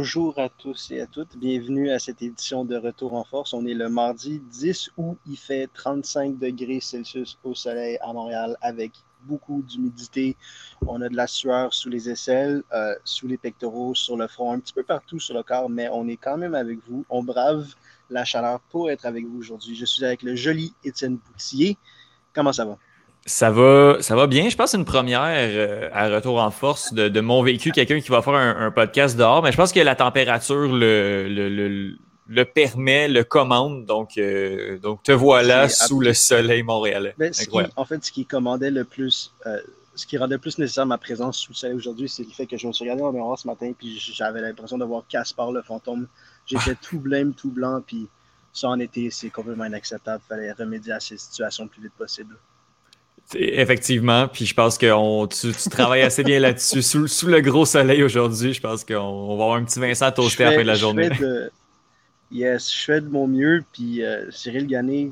Bonjour à tous et à toutes. Bienvenue à cette édition de Retour en force. On est le mardi 10 août. Il fait 35 degrés Celsius au soleil à Montréal avec beaucoup d'humidité. On a de la sueur sous les aisselles, euh, sous les pectoraux, sur le front, un petit peu partout sur le corps, mais on est quand même avec vous. On brave la chaleur pour être avec vous aujourd'hui. Je suis avec le joli Étienne Boutillier. Comment ça va? Ça va, ça va bien. Je pense que c'est une première euh, à retour en force de, mon vécu, quelqu'un qui va faire un, podcast dehors. Mais je pense que la température le, le, permet, le commande. Donc, euh, donc te voilà sous le soleil montréalais. Ben, en fait, ce qui commandait le plus, euh, ce qui rendait plus nécessaire ma présence sous le soleil aujourd'hui, c'est le fait que je me suis regardé dans le miroir ce matin puis j'avais l'impression de voir Caspar le fantôme. J'étais tout blême, tout blanc, puis ça en été, c'est complètement inacceptable. Il fallait remédier à ces situations le plus vite possible. Effectivement, puis je pense que tu, tu, travailles assez bien là-dessus. Sous, le gros soleil aujourd'hui, je pense qu'on va avoir un petit Vincent toasté à la fin de la journée. yes, je fais de mon mieux, puis euh, Cyril Gannet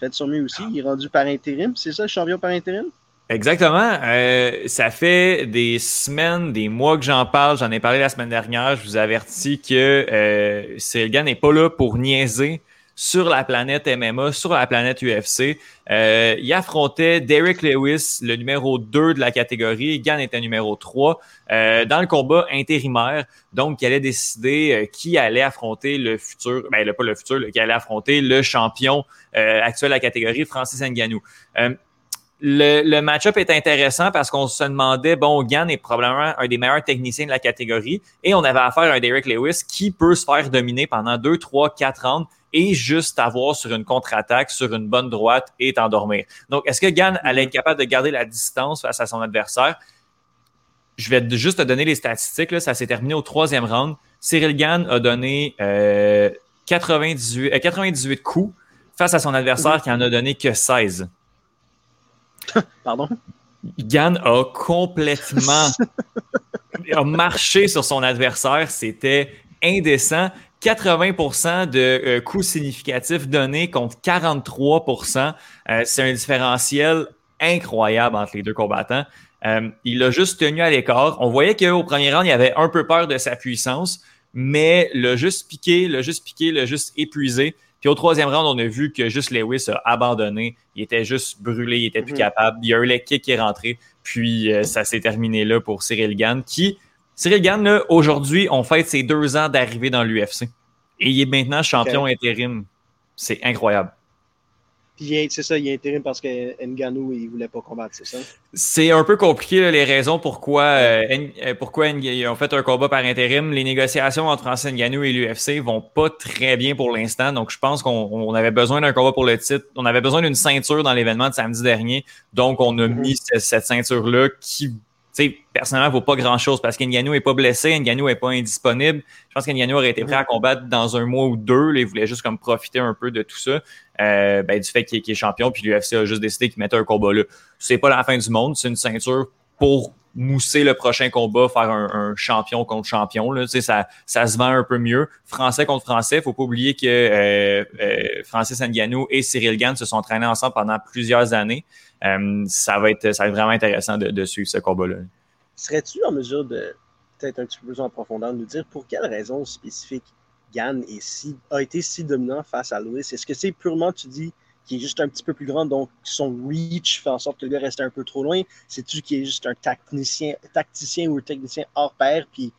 fait de son mieux aussi. Il est rendu par intérim, c'est ça, champion par intérim? Exactement. Euh, ça fait des semaines, des mois que j'en parle. J'en ai parlé la semaine dernière. Je vous avertis que euh, Cyril Gann n'est pas là pour niaiser sur la planète MMA, sur la planète UFC. Euh, il affrontait Derek Lewis, le numéro 2 de la catégorie. Gann était numéro 3 euh, dans le combat intérimaire. Donc, il allait décider euh, qui allait affronter le futur, ben pas le futur, qui allait affronter le champion actuel de la catégorie, Francis Ngannou. Le, le match-up est intéressant parce qu'on se demandait, bon, Gann est probablement un des meilleurs techniciens de la catégorie et on avait affaire à un Derek Lewis qui peut se faire dominer pendant 2, 3, 4 rounds et juste avoir sur une contre-attaque, sur une bonne droite et t'endormir. Donc, est-ce que Gann allait être capable de garder la distance face à son adversaire? Je vais juste te donner les statistiques. Là. Ça s'est terminé au troisième round. Cyril Gann a donné 98, euh, 98 euh, coups face à son adversaire mhm. qui en a donné que 16. Pardon? Gann a complètement a marché sur son adversaire. C'était indécent. 80% de euh, coûts significatifs donnés contre 43% euh, C'est un différentiel incroyable entre les deux combattants. Euh, il a juste tenu à l'écart. On voyait qu'au premier round, il avait un peu peur de sa puissance, mais l'a juste piqué, l'a juste piqué, l'a juste épuisé. Puis au troisième round, on a vu que juste Lewis a abandonné. Il était juste brûlé, il était plus mhm. capable. Il y a eu le kick qui est rentré. Puis ça s'est terminé là pour Cyril Gann, qui Cyril Gann, aujourd'hui, on fête ses deux ans d'arrivée dans l'UFC. Et il est maintenant champion intérim. C'est incroyable. C'est ça, il est intérim parce que Nganou, il voulait pas combattre, c'est ça? C'est un peu compliqué, les raisons pourquoi, euh, euh, pourquoi ils ont fait un combat par intérim. Les négociations entre Francis Nganou et l'UFC vont pas très bien pour l'instant. Donc, je pense qu'on avait besoin d'un combat pour le titre. On avait besoin d'une ceinture dans l'événement de samedi dernier. Donc, on a mhm. mis cette ceinture-là qui sais, personnellement, il vaut pas grand-chose parce qu'Nganou est pas blessé, Ngannou est pas indisponible. Je pense qu'Nganou aurait été prêt à combattre dans un mois ou deux. il voulait juste comme profiter un peu de tout ça, euh, ben, du fait qu'il est champion, puis l'UFC a juste décidé qu'il mettait un combat là. C'est pas la fin du monde, c'est une ceinture pour mousser le prochain combat, faire un, champion contre champion. Là. Ça, ça se vend un peu mieux. Français contre Français. faut pas oublier que euh, euh, Francis Ngannou et Cyril Gann se sont entraînés ensemble pendant plusieurs années. Euh, ça, va être, ça va être vraiment intéressant de, suivre ce combat-là. Serais-tu en mesure de, peut-être un petit peu plus en profondeur, de nous dire pour quelle raison spécifique Gann si, a été si dominant face à Lewis? Est-ce que c'est purement, tu dis, qui est juste un petit peu plus grand, donc son reach fait en sorte que le gars reste un peu trop loin? C'est-tu qui est juste un tacticien, tacticien ou un technicien hors pair, puis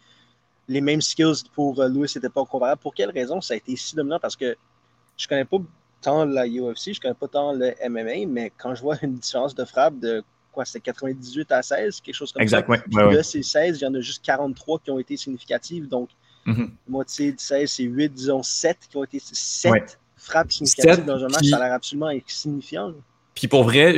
les mêmes skills pour euh, Lewis n'étaient pas comparables? Pour quelle raison ça a été si dominant? Parce que je connais pas tant la UFC, je connais pas tant le MMA, mais quand je vois une différence de frappe de quoi, c'était 98 à 16, quelque chose comme ça. Exactement. là, c'est 16, il y en a juste 43 qui ont été significatives. Donc, mm-hmm. moitié de 16, c'est 8, disons 7 qui ont été 7 frappes significatives dans un match. Ça a l'air absolument insignifiant. Puis pour vrai,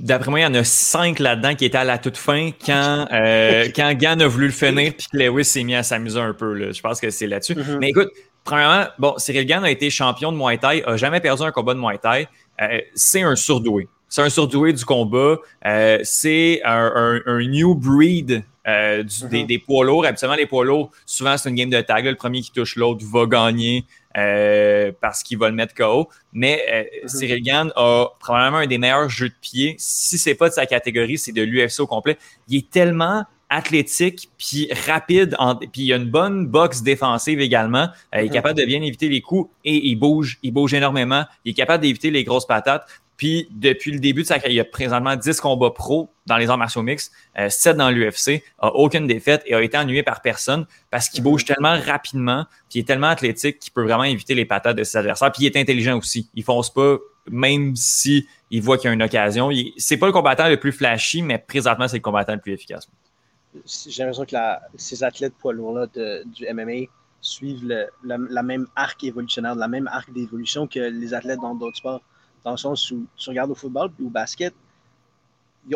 d'après moi, il y en a 5 là-dedans qui étaient à la toute fin quand, euh, quand Gann a voulu le finir puis que Lewis s'est mis à s'amuser un peu. Là. Je pense que c'est là-dessus. Mm-hmm. Mais écoute, premièrement, bon, Cyril Gann a été champion de Muay Thai, a jamais perdu un combat de Muay Thai. Euh, c'est un surdoué. C'est un surdoué du combat. Euh, c'est un, new breed euh, mm-hmm. des, poids lourds. Habituellement, les poids lourds, souvent, c'est une game de tag. Le premier qui touche l'autre va gagner parce qu'il va le mettre KO. Mais mm-hmm. Cyril Gann a probablement un des meilleurs jeux de pied. Si c'est pas de sa catégorie, c'est de l'UFC au complet. Il est tellement athlétique, puis rapide, puis il a une bonne boxe défensive également. il est mm-hmm. capable de bien éviter les coups et il bouge, il bouge énormément. Il est capable d'éviter les grosses patates. Puis depuis le début de sa carrière, il a présentement 10 combats pro dans les arts martiaux mixtes, 7 dans l'UFC, a aucune défaite et a été ennuyé par personne parce qu'il bouge tellement rapidement, puis il est tellement athlétique qu'il peut vraiment éviter les patates de ses adversaires. Puis il est intelligent aussi. Il fonce pas, même si il voit qu'il y a une occasion. C'est pas le combattant le plus flashy, mais présentement, c'est le combattant le plus efficace. J'ai l'impression que ces athlètes poids lourds-là du MMA suivent la, même arc évolutionnaire, la même arc d'évolution que les athlètes dans d'autres sports dans le sens où tu regardes au football puis au basket,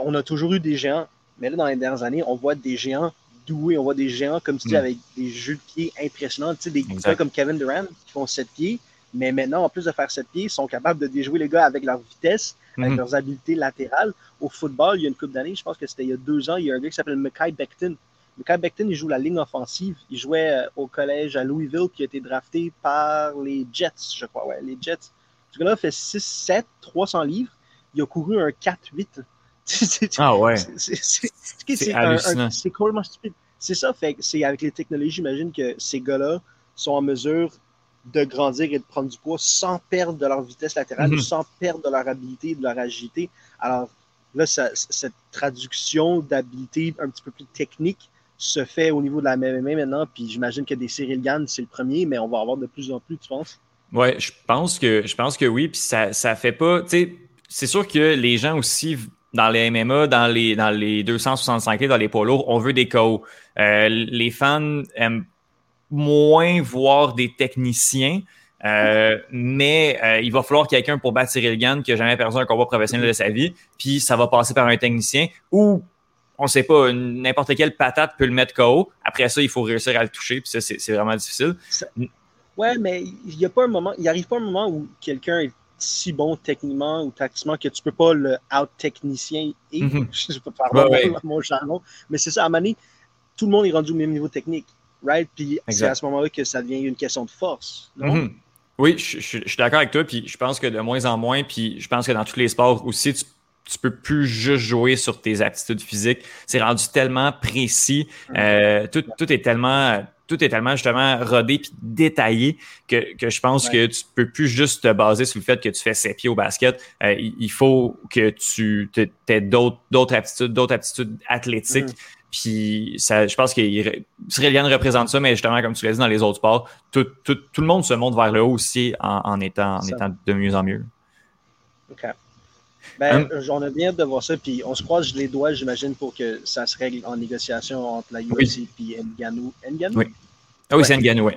on a toujours eu des géants, mais là, dans les dernières années, on voit des géants doués, on voit des géants, comme tu dis, hmm. avec des jeux de pieds impressionnants. Tu sais, des gars comme Kevin Durant qui font 7 pieds, mais maintenant, en plus de faire 7 pieds, ils sont capables de déjouer les gars avec leur vitesse, avec hmm. leurs habiletés latérales. Au football, il y a une couple d'années, je pense que c'était il y a deux ans, il y a un gars qui s'appelle Mackay Becton. Mackay Becton, il joue la ligne offensive. Il jouait euh, au collège à Louisville, qui a été drafté par les Jets, je crois. Ouais, les Jets. Ce gars-là fait 6, 7, 300 livres. Il a couru un 4, 8. ah ouais. C'est hallucinant. C'est complètement stupide. C'est ça, fait c'est avec les technologies, j'imagine que ces gars-là sont en mesure de grandir et de prendre du poids sans perdre de leur vitesse latérale, mhm. sans perdre de leur habilité, de leur agilité. Alors là, cette traduction d'habilité un petit peu plus technique se fait au niveau de la MMA maintenant, puis j'imagine que des Cyril Gann, c'est le premier, mais on va avoir de plus en plus, tu penses? Oui, je pense que je pense que oui. Puis ça, ça fait pas. Tu sais, c'est sûr que les gens aussi dans les MMA, dans les, dans les 265 dans les poids lourds, on veut des KO. Euh, les fans aiment moins voir des techniciens. Euh, mais euh, il va falloir quelqu'un pour battre Cyril Gann qui n'a jamais perdu un combat professionnel de sa vie, puis ça va passer par un technicien ou on sait pas, n'importe quelle patate peut le mettre KO. Après ça, il faut réussir à le toucher, puis ça, c'est vraiment difficile. Ouais, mais il y a pas un moment, il arrive pas un moment où quelqu'un est si bon techniquement ou tactiquement que tu peux pas le out-technicien et mm je peux pas parler mon jargon, mais c'est ça, à Mané, tout le monde est rendu au même niveau technique, right? Puis c'est à ce moment-là que ça devient une question de force, non? Mhm. Oui, je, suis d'accord avec toi, puis je pense que de moins en moins, puis je pense que dans tous les sports aussi, tu, tu peux plus juste jouer sur tes aptitudes physiques. C'est rendu tellement précis, mm. euh, tout, tout est tellement tout est tellement justement rodé puis détaillé que, que je pense que tu peux plus juste te baser sur le fait que tu fais ses pieds au basket. Euh, il, faut que tu aies d'autres aptitudes, d'autres aptitudes athlétiques. Mm. Puis ça, je pense que Cyrilian représente ça, mais justement, comme tu l'as dit dans les autres sports, tout, tout, tout, le monde se monte vers le haut aussi en, en étant, en étant de mieux en mieux. OK. Ben, hum. on a bien de voir ça, puis on se croise les doigts, j'imagine, pour que ça se règle en négociation entre la UFC et Nganou. Nganou? Oui. Ah oui, c'est Nganou, oui.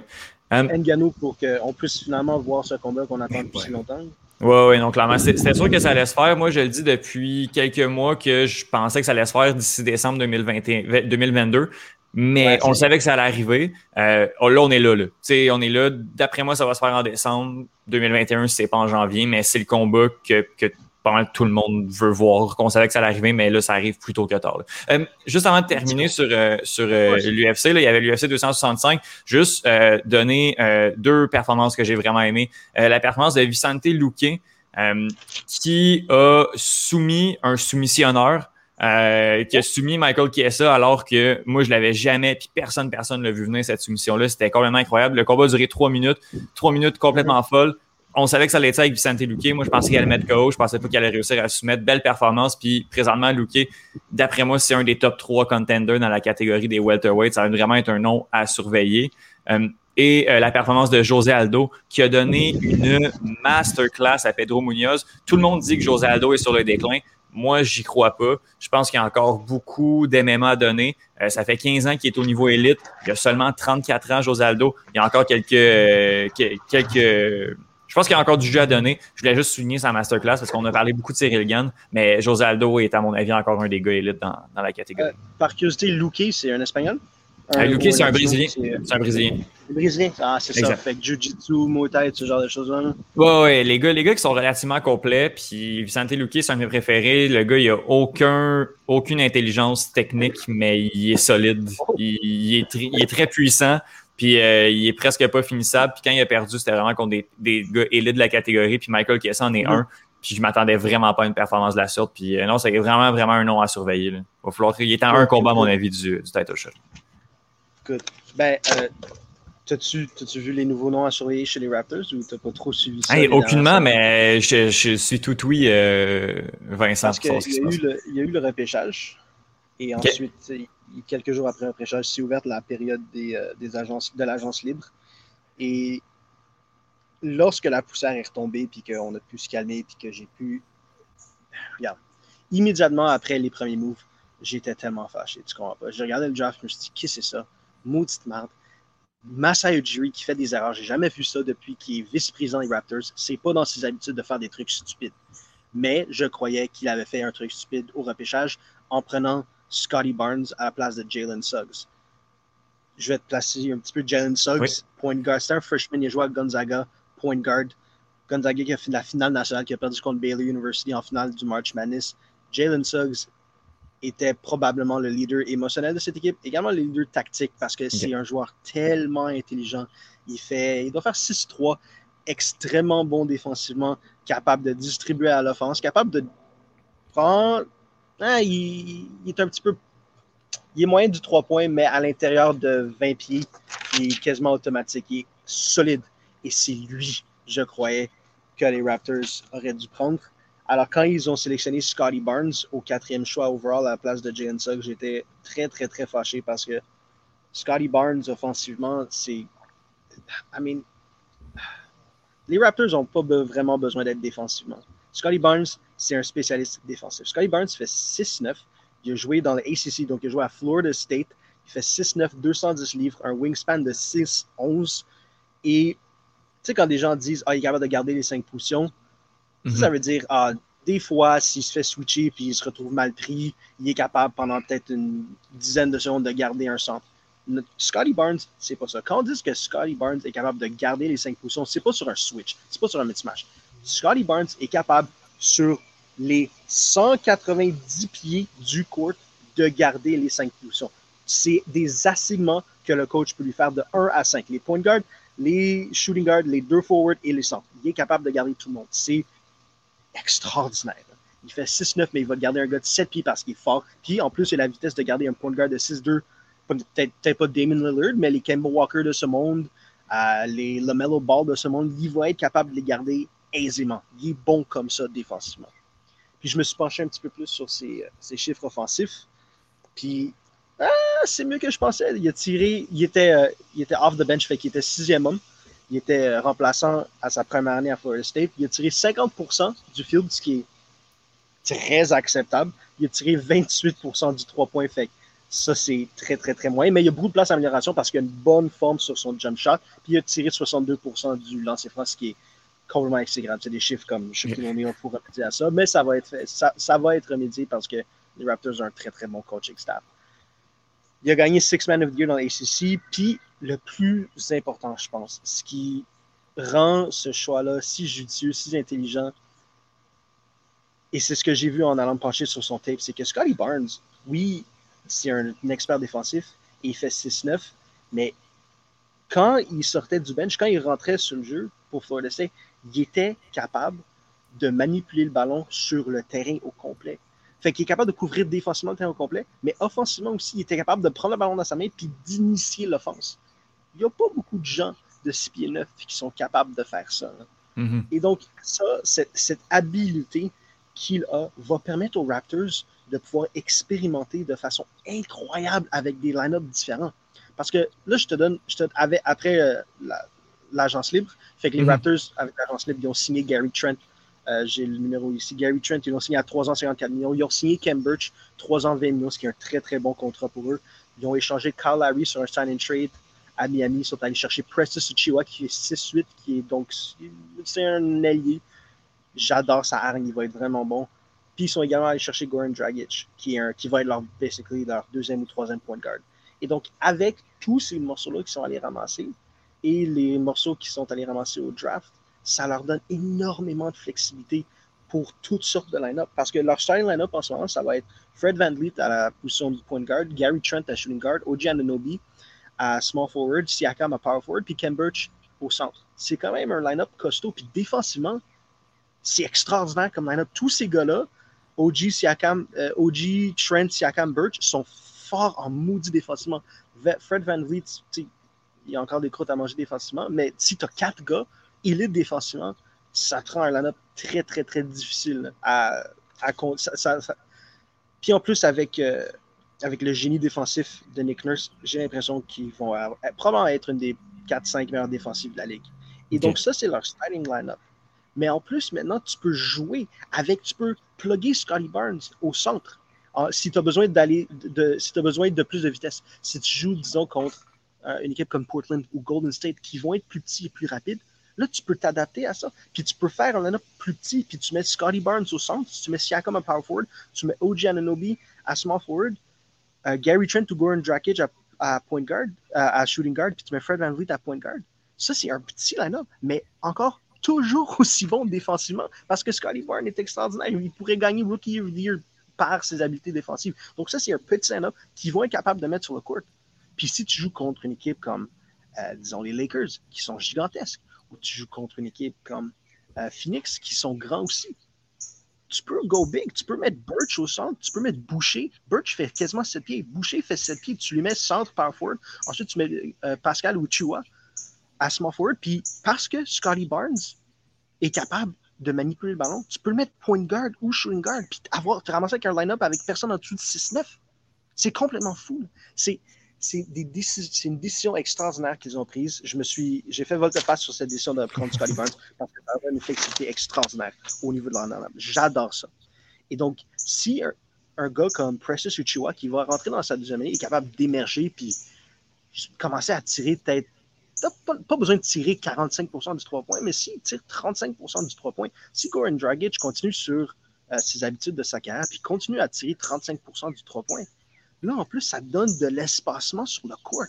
Um, Nganou pour qu'on puisse finalement voir ce combat qu'on attend depuis si longtemps. Oui, oui, donc clairement, c'était sûr que ça allait se faire. Moi, je le dis depuis quelques mois que je pensais que ça allait se faire d'ici décembre 2021, 2022. Mais on savait que ça allait arriver. Euh, oh, là, on est là. là. on est là. D'après moi, ça va se faire en décembre 2021 si c'est pas en janvier, mais c'est le combat que, que pas mal tout le monde veut voir, qu'on savait que ça allait arriver, mais là, ça arrive plus tôt que tard. Euh, juste avant de terminer sur, euh, sur euh, l'UFC, il y avait l'UFC 265. Juste donner deux performances que j'ai vraiment aimées. la performance de Vicente Luque, qui a soumis un soumissionneur. qui a soumis Michael Chiesa alors que moi je l'avais jamais puis personne personne l'a vu venir cette soumission là c'était complètement incroyable le combat a duré trois minutes trois minutes complètement folles on savait que ça allait être avec Vicente Luque. Moi, je pensais qu'il allait mettre KO. Je pensais pas qu'il allait réussir à soumettre. Belle performance. Puis, présentement, Luque, d'après moi, c'est un des top 3 contenders dans la catégorie des welterweights. Ça va vraiment être un nom à surveiller. Euh, et euh, la performance de José Aldo, qui a donné une masterclass à Pedro Munoz. Tout le monde dit que José Aldo est sur le déclin. Moi, j'y crois pas. Je pense qu'il y a encore beaucoup d'MMA à donner. Euh, ça fait 15 ans qu'il est au niveau élite. Il a seulement 34 ans, José Aldo. Il y a encore quelques, quelques je pense qu'il y a encore du jeu à donner. Je voulais juste souligner sa masterclass parce qu'on a parlé beaucoup de Cyril Gann, mais José Aldo est, à mon avis, encore un des gars élites dans, dans la catégorie. Euh, par curiosité, Luque, c'est un Espagnol? Euh, Luque, c'est un Brésilien. C'est un Brésilien. Brésilien? Ah, c'est ça. Fait que Jiu-Jitsu, Muay Thai, ce genre de choses-là. Ouais, ouais. Les gars, les gars qui sont relativement complets, puis Vicente Luque, c'est un de mes préférés. Le gars, il a aucun, aucune intelligence technique, mais il est solide. il est, il est très puissant. Puis euh, il est presque pas finissable. Puis quand il a perdu, c'était vraiment contre des, des gars élites de la catégorie. Puis Michael Kiesa en est un. Puis je m'attendais vraiment pas à une performance de la sorte. Puis non, c'est vraiment, vraiment un nom à surveiller. Il va falloir qu'il y ait un combat, à mon avis, du, du title shot. Good. Ben, T'as-tu vu les nouveaux noms à surveiller chez les Raptors ou t'as pas trop suivi ça? aucunement, mais je, je, suis tout oui, euh, Vincent. Parce qu'il y, y, a eu le repêchage et ensuite, quelques jours après le repêchage, s'est ouverte la période des, euh, des agences, de l'agence libre. Et lorsque la poussière est retombée puis qu'on a pu se calmer puis que j'ai pu... Regarde, immédiatement après les premiers moves, j'étais tellement fâché, tu comprends pas. J'ai regardé le draft, je me suis dit, qu'est-ce que c'est ça? Maudite merde Masai Ujiri qui fait des erreurs. J'ai jamais vu ça depuis qu'il est vice-président des Raptors. C'est pas dans ses habitudes de faire des trucs stupides. Mais je croyais qu'il avait fait un truc stupide au repêchage en prenant Scotty Barnes à la place de Jalen Suggs. Je vais te placer un petit peu Jalen Suggs, point guard. C'est un freshman, il a joué à Gonzaga, point guard. Gonzaga qui a fait la finale nationale, qui a perdu contre Baylor University en finale du March Madness. Jalen Suggs était probablement le leader émotionnel de cette équipe, également le leader tactique parce que c'est un joueur tellement intelligent. Il, fait, il doit faire 6-3, extrêmement bon défensivement, capable de distribuer à l'offense, capable de prendre. Hein, il, est un petit peu. Il est moyen du 3 points, mais à l'intérieur de 20 pieds, il est quasiment automatique. Il est solide. Et c'est lui, je croyais, que les Raptors auraient dû prendre. Alors, quand ils ont sélectionné Scotty Barnes au quatrième choix overall à la place de Jalen Suggs, j'étais très, très, très fâché parce que Scotty Barnes, offensivement, c'est. I mean, les Raptors n'ont pas vraiment besoin d'être défensivement. Scotty Barnes, c'est un spécialiste défensif. Scotty Barnes fait 6-9. Il a joué dans le ACC, donc il a joué à Florida State. Il fait 6-9, 210 livres, un wingspan de 6-11. Et tu sais, quand des gens disent Ah, il est capable de garder les 5 positions, ça, mhm. veut dire, ah, des fois, s'il se fait switcher puis il se retrouve mal pris, il est capable pendant peut-être une dizaine de secondes de garder un centre. Scotty Barnes, c'est pas ça. Quand on dit que Scotty Barnes est capable de garder les cinq positions, c'est pas sur un switch, c'est pas sur un mismatch. Scotty Barnes est capable sur les 190 pieds du court de garder les cinq positions. C'est des assignements que le coach peut lui faire de 1 à 5. Les point guards, les shooting guards, les deux forwards et les centres. Il est capable de garder tout le monde. C'est extraordinaire. Il fait 6-9, mais il va garder un gars de 7 pieds parce qu'il est fort. Puis en plus, il a la vitesse de garder un point garde de 6-2. Peut-être pas Damon Lillard, mais les Kemba Walker de ce monde, euh, les LaMelo Ball de ce monde, il va être capable de les garder aisément. Il est bon comme ça défensivement. Puis je me suis penché un petit peu plus sur ses, chiffres offensifs. Puis ah, c'est mieux que je pensais. Il a tiré, il était, euh, il était off the bench, fait qu'il était sixième homme. Il était euh, remplaçant à sa première année à Florida State. Il a tiré 50% du field, ce qui est très acceptable. Il a tiré 28% du 3 points. Fait ça, c'est très, très, très moyen. Mais il y a beaucoup de place d'amélioration parce qu'il a une bonne forme sur son jump shot. Puis il a tiré 62% du lancer franc, ce qui est complètement grave. C'est des chiffres comme je sais O'Neal pour remédier à ça. Mais ça va être ça, ça va être remédié parce que les Raptors ont un très, très bon coaching staff. Il a gagné Six Man of the Year dans l'ACC. Puis le plus important, je pense, ce qui rend ce choix-là si judicieux, si intelligent, et c'est ce que j'ai vu en allant me pencher sur son tape, c'est que Scotty Barnes, oui, c'est un, expert défensif et il fait 6-9, mais quand il sortait du bench, quand il rentrait sur le jeu pour Florida State, il était capable de manipuler le ballon sur le terrain au complet. Fait qu'il est capable de couvrir défensivement le terrain au complet, mais offensivement aussi, il était capable de prendre le ballon dans sa main puis d'initier l'offense il n'y a pas beaucoup de gens de 6 pieds 9 qui sont capables de faire ça. Mm-hmm. Et donc, ça, cette, habileté qu'il a va permettre aux Raptors de pouvoir expérimenter de façon incroyable avec des line-ups différents. Parce que là, je te donne, je te, après euh, l'agence libre, fait que les mm-hmm. Raptors, avec l'agence libre, ils ont signé Gary Trent. Euh, j'ai le numéro ici. Gary Trent, ils l'ont signé à 3 ans 54 millions. Ils ont signé Ken Birch, 3 ans 20 millions, ce qui est un très très bon contrat pour eux. Ils ont échangé Kyle Larry sur un sign and trade à Miami. Ils sont allés chercher Preston Uchiwa qui est 6-8, qui est donc c'est un allié. J'adore sa hargne, il va être vraiment bon. Puis ils sont également allés chercher Goran Dragic, qui, est un, qui va être leur, basically, leur deuxième ou troisième point de garde. Et donc, avec tous ces morceaux-là qui sont allés ramasser et les morceaux qui sont allés ramasser au draft, ça leur donne énormément de flexibilité pour toutes sortes de line-up. Parce que leur starting line-up en ce moment, ça va être Fred Van Vliet à la position du point guard, Gary Trent à shooting guard, OG Ananobi à small forward, Siakam à power forward, puis Ken Birch au centre. C'est quand même un line-up costaud. Puis défensivement, C'est extraordinaire comme line-up. Tous ces gars-là, OG, Siakam, euh, OG, Trent, Siakam, Birch, sont forts en maudit défensivement. Fred Van Vliet, il y a encore des croûtes à manger défensivement, mais si tu as quatre gars élites défensivement, ça te rend un line-up très, très, très difficile à, à ça, Puis en plus, avec, euh, avec le génie défensif de Nick Nurse, j'ai l'impression qu'ils vont probablement être une des 4-5 meilleures défensives de la ligue. Et donc, ça, c'est leur starting line-up. Mais en plus, maintenant, tu peux jouer avec, tu peux plugger Scotty Barnes au centre. Ah, si tu as besoin d'aller, de, si tu as besoin de plus de vitesse. Si tu joues, disons, contre euh, une équipe comme Portland ou Golden State qui vont être plus petits et plus rapides, là, tu peux t'adapter à ça. Puis tu peux faire un line-up plus petit, puis tu mets Scotty Barnes au centre, tu mets Siakam à power forward, tu mets OG Ananobi à small forward, euh, Gary Trent ou Goran Dragic à, point guard, à shooting guard, puis tu mets Fred Van Vliet à point guard. Ça, c'est un petit line-up, mais encore toujours aussi bon défensivement parce que Scotty Barnes est extraordinaire. Il pourrait gagner Rookie of the Year par ses habiletés défensives. Donc, ça, c'est un petit line-up qu'ils vont être capables de mettre sur le court. Puis si tu joues contre une équipe comme, euh, disons, les Lakers, qui sont gigantesques, ou tu joues contre une équipe comme euh, Phoenix, qui sont grands aussi, tu peux go big. Tu peux mettre Birch au centre, tu peux mettre Boucher. Birch fait quasiment 7 pieds. Boucher fait 7 pieds. Tu lui mets centre, power forward. Ensuite, tu mets euh, Pascal ou Chua à small forward. Puis parce que Scotty Barnes est capable de manipuler le ballon, tu peux le mettre point guard ou shooting guard, puis avoir, te ramasser avec un line-up avec personne en dessous de 6-9. C'est complètement fou. C'est, c'est, une décision extraordinaire qu'ils ont prise. Je me suis, j'ai fait volte-face sur cette décision de prendre Scotty Barnes parce que ça a une effectivité extraordinaire au niveau de line-up. J'adore ça. Et donc, si un, gars comme Precious Uchiwa qui va rentrer dans sa deuxième année est capable d'émerger puis commencer à tirer peut-être n'as pas, besoin de tirer 45% du 3 points, mais s'il tire 35% du 3 points, si Goran Dragic continue sur euh, ses habitudes de sa carrière, puis continue à tirer 35% du 3 points, là, en plus, ça donne de l'espacement sur le court.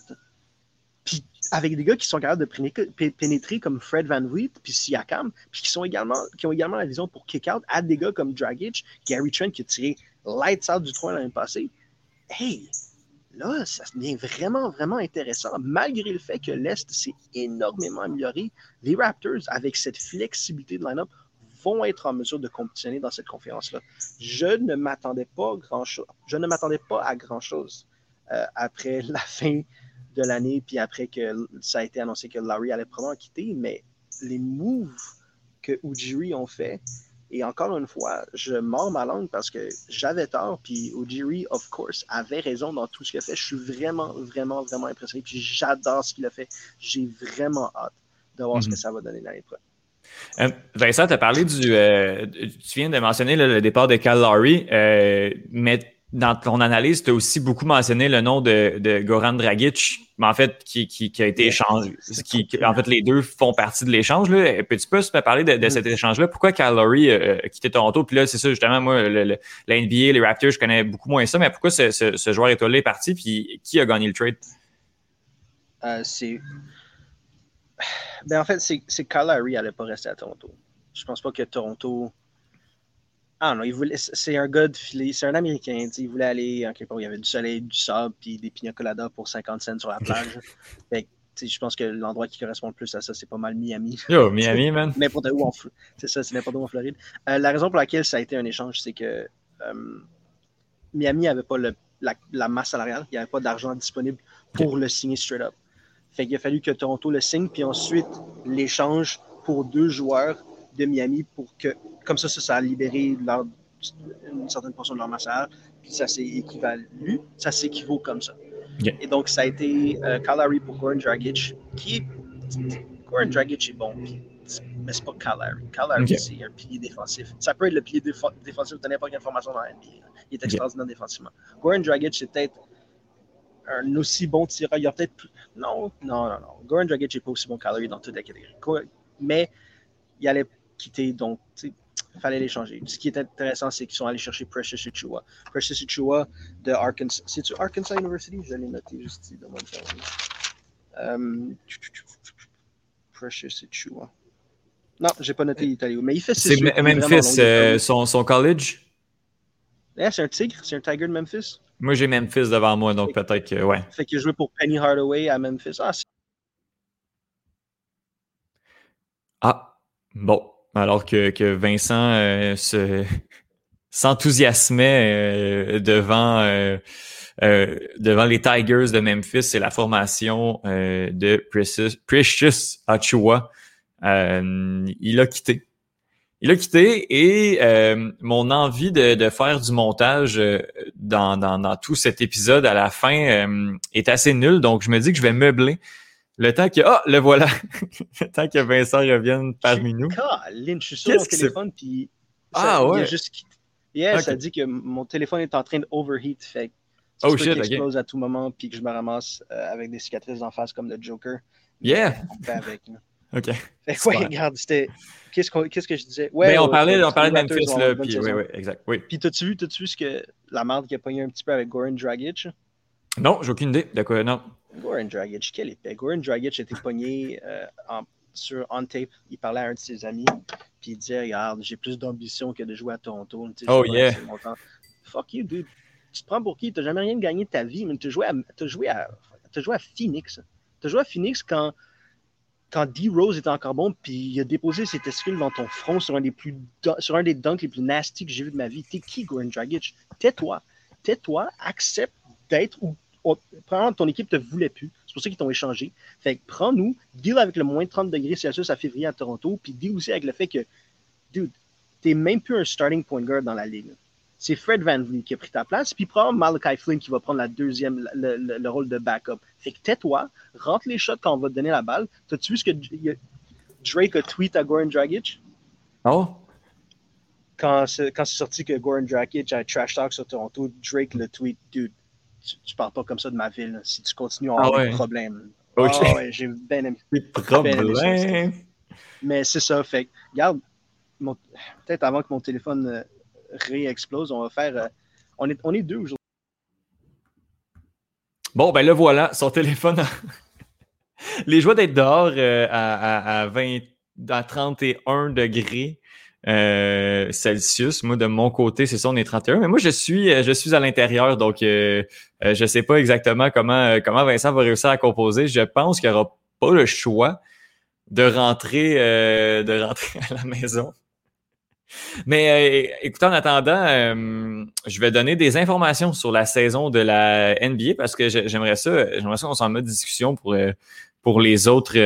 Puis avec des gars qui sont capables de pénétrer comme Fred Van Vliet, puis Siakam, puis qui, sont également, qui ont également la vision pour kick-out à des gars comme Dragic, Gary Trent qui a tiré lights out du 3 l'année passée. Hey, là, ça devient vraiment, vraiment intéressant. Malgré le fait que l'Est s'est énormément amélioré, les Raptors, avec cette flexibilité de line-up, vont être en mesure de compétitionner dans cette conférence-là. Je ne m'attendais pas grand-chose. Je ne m'attendais pas à grand-chose euh, après la fin de l'année, puis après que ça a été annoncé que Larry allait probablement quitter, mais les moves que Ujiri ont fait, et encore une fois, je mords ma langue parce que j'avais tort, puis Ojiri, of course, avait raison dans tout ce qu'il a fait. Je suis vraiment, vraiment, vraiment impressionné, puis j'adore ce qu'il a fait. J'ai vraiment hâte de voir ce que mhm. ça va donner l'année prochaine. Euh, Vincent, tu as parlé du. Euh, tu viens de mentionner le départ de Cal Lowry, euh, mais dans ton analyse, tu as aussi beaucoup mentionné le nom de, Goran Dragic, mais en fait, qui, a été échangé. Qui, en fait, les deux font partie de l'échange. Peux-tu peux me parler de, cet échange-là? Pourquoi Calori euh, a quitté Toronto? Puis là, c'est ça, justement, moi, le, la NBA, les Raptors, je connais beaucoup moins ça, mais pourquoi ce, ce, joueur étoilé est parti? Puis qui a gagné le trade? C'est. Ben, en fait, c'est que Kyle n'allait pas rester à Toronto. Je pense pas que Toronto ah non, il voulait, c'est un gars de filet, c'est un Américain, il voulait aller en quelque part où il y avait du soleil, du sable, puis des pina coladas pour 50 cents sur la plage. fait je pense que l'endroit qui correspond le plus à ça, c'est pas mal Miami. Yo, Miami, man. n'importe où en C'est ça, c'est n'importe où en Floride. Euh, la raison pour laquelle ça a été un échange, c'est que euh, Miami n'avait pas le, la, masse salariale, il n'y avait pas d'argent disponible pour le signer straight up. Fait qu'il a fallu que Toronto le signe, puis ensuite l'échange pour deux joueurs de Miami pour que, comme ça, ça, a libéré une certaine portion de leur masse puis ça s'est équivalu, ça s'équivaut comme ça. Et donc, ça a été euh, Kalari pour Goran Dragic, qui Goran Dragic est bon, mais c'est pas Kalari. Kalari, c'est un pilier défensif. Ça peut être le pilier défensif de n'importe quelle formation dans la NBA. Il est extraordinaire défensivement. Goran Dragic, c'est peut-être un aussi bon tireur. Il y a peut-être plus... Non, non, non, non. Goran Dragic n'est pas aussi bon Kalari dans toutes les catégories. Mais il allait quitter, donc il fallait les changer. Ce qui est intéressant, c'est qu'ils sont allés chercher Precious Uchua. Precious Uchua de Arkansas. C'est-tu Arkansas University? Je l'ai noté juste ici de mon um, Precious Uchua. Non, j'ai pas noté l'Italie, mais il fait C'est Memphis, euh, son, son, college? Yeah, c'est un tigre, c'est un tiger de Memphis. Moi, j'ai Memphis devant moi, donc peut-être que, ouais. Fait qu'il a joué pour Penny Hardaway à Memphis. Ah, ah bon. alors que, que Vincent euh, se s'enthousiasmait devant devant les Tigers de Memphis et la formation de Precious, Precious Achua. il a quitté. Il a quitté et euh, mon envie de, faire du montage euh, dans, tout cet épisode à la fin euh, est assez nulle. Donc, je me dis que je vais meubler le temps que... Ah, le voilà! le temps que Vincent revienne parmi nous. Caroline, je suis sur mon téléphone, puis... Ah ouais? Il juste... Yeah, ça dit que mon téléphone est en train de overheat, fait ça oh, shit, explose à tout moment, puis que je me ramasse avec des cicatrices en face comme le Joker. Yeah! On fait avec, OK. Fait ouais, regarde, c'était Qu'est-ce, que je disais? Ouais, Mais on parlait, on parlait de Memphis, là. Puis, oui, oui, exact. Oui. Puis, t'as-tu vu, t'as-tu vu ce que la marde qui a pogné un petit peu avec Goran Dragic? Non, j'ai aucune idée. De quoi, non. Goran Dragic, quel épée. Goran Dragic a été pogné euh, en, sur on tape. Il parlait à un de ses amis. Puis il disait Regarde, j'ai plus d'ambition que de jouer à Toronto. oh, yeah. Fuck you, dude. Tu te prends pour qui? T'as jamais rien gagné de ta vie, mais t'as joué à, as joué à, as joué à Phoenix. T'as joué à Phoenix quand quand D. Rose était encore bon, puis il a déposé ses testicules dans ton front sur un des, plus, sur un des dunks les plus nasty que j'ai vu de ma vie. T'es qui, Goran Dragic? Tais-toi. Tais-toi, accepte d'être où Prends ton équipe te voulait plus. C'est pour ça qu'ils t'ont échangé. Fait que prends-nous, deal avec le moins 30 degrés Celsius à février à Toronto, puis deal aussi avec le fait que, dude, t'es même plus un starting point guard dans la ligue c'est Fred Van Vliet qui a pris ta place, puis prends Malachi Flynn qui va prendre la deuxième, le, rôle de backup. Fait que tais-toi, rentre les shots quand on va te donner la balle. T'as-tu vu ce que Drake a tweet à Goran Dragic? Oh? Quand c'est, sorti que Goran Dragic a trash talk sur Toronto, Drake le tweet, dude, tu, parles pas comme ça de ma ville. Si tu continues, on ah des problèmes. Oh, ouais, j'ai bien aimé. Des problèmes. Mais c'est ça, fait regarde, peut-être avant que mon téléphone euh, réexplose. On va faire. Euh, on, est, on est deux aujourd'hui. Bon, ben le voilà, son téléphone. Les joies d'être dehors euh, à, à, 20, à 31 degrés. Euh, Celsius. Moi, de mon côté, c'est ça, on est 31. Mais moi, je suis, je suis à l'intérieur, donc je ne sais pas exactement comment, comment Vincent va réussir à composer. Je pense qu'il n'y aura pas le choix de rentrer, de rentrer à la maison. Mais euh, écoutez, en attendant, euh, je vais donner des informations sur la saison de la NBA parce que j'aimerais ça, j'aimerais ça qu'on s'en mette discussion pour, euh, pour les autres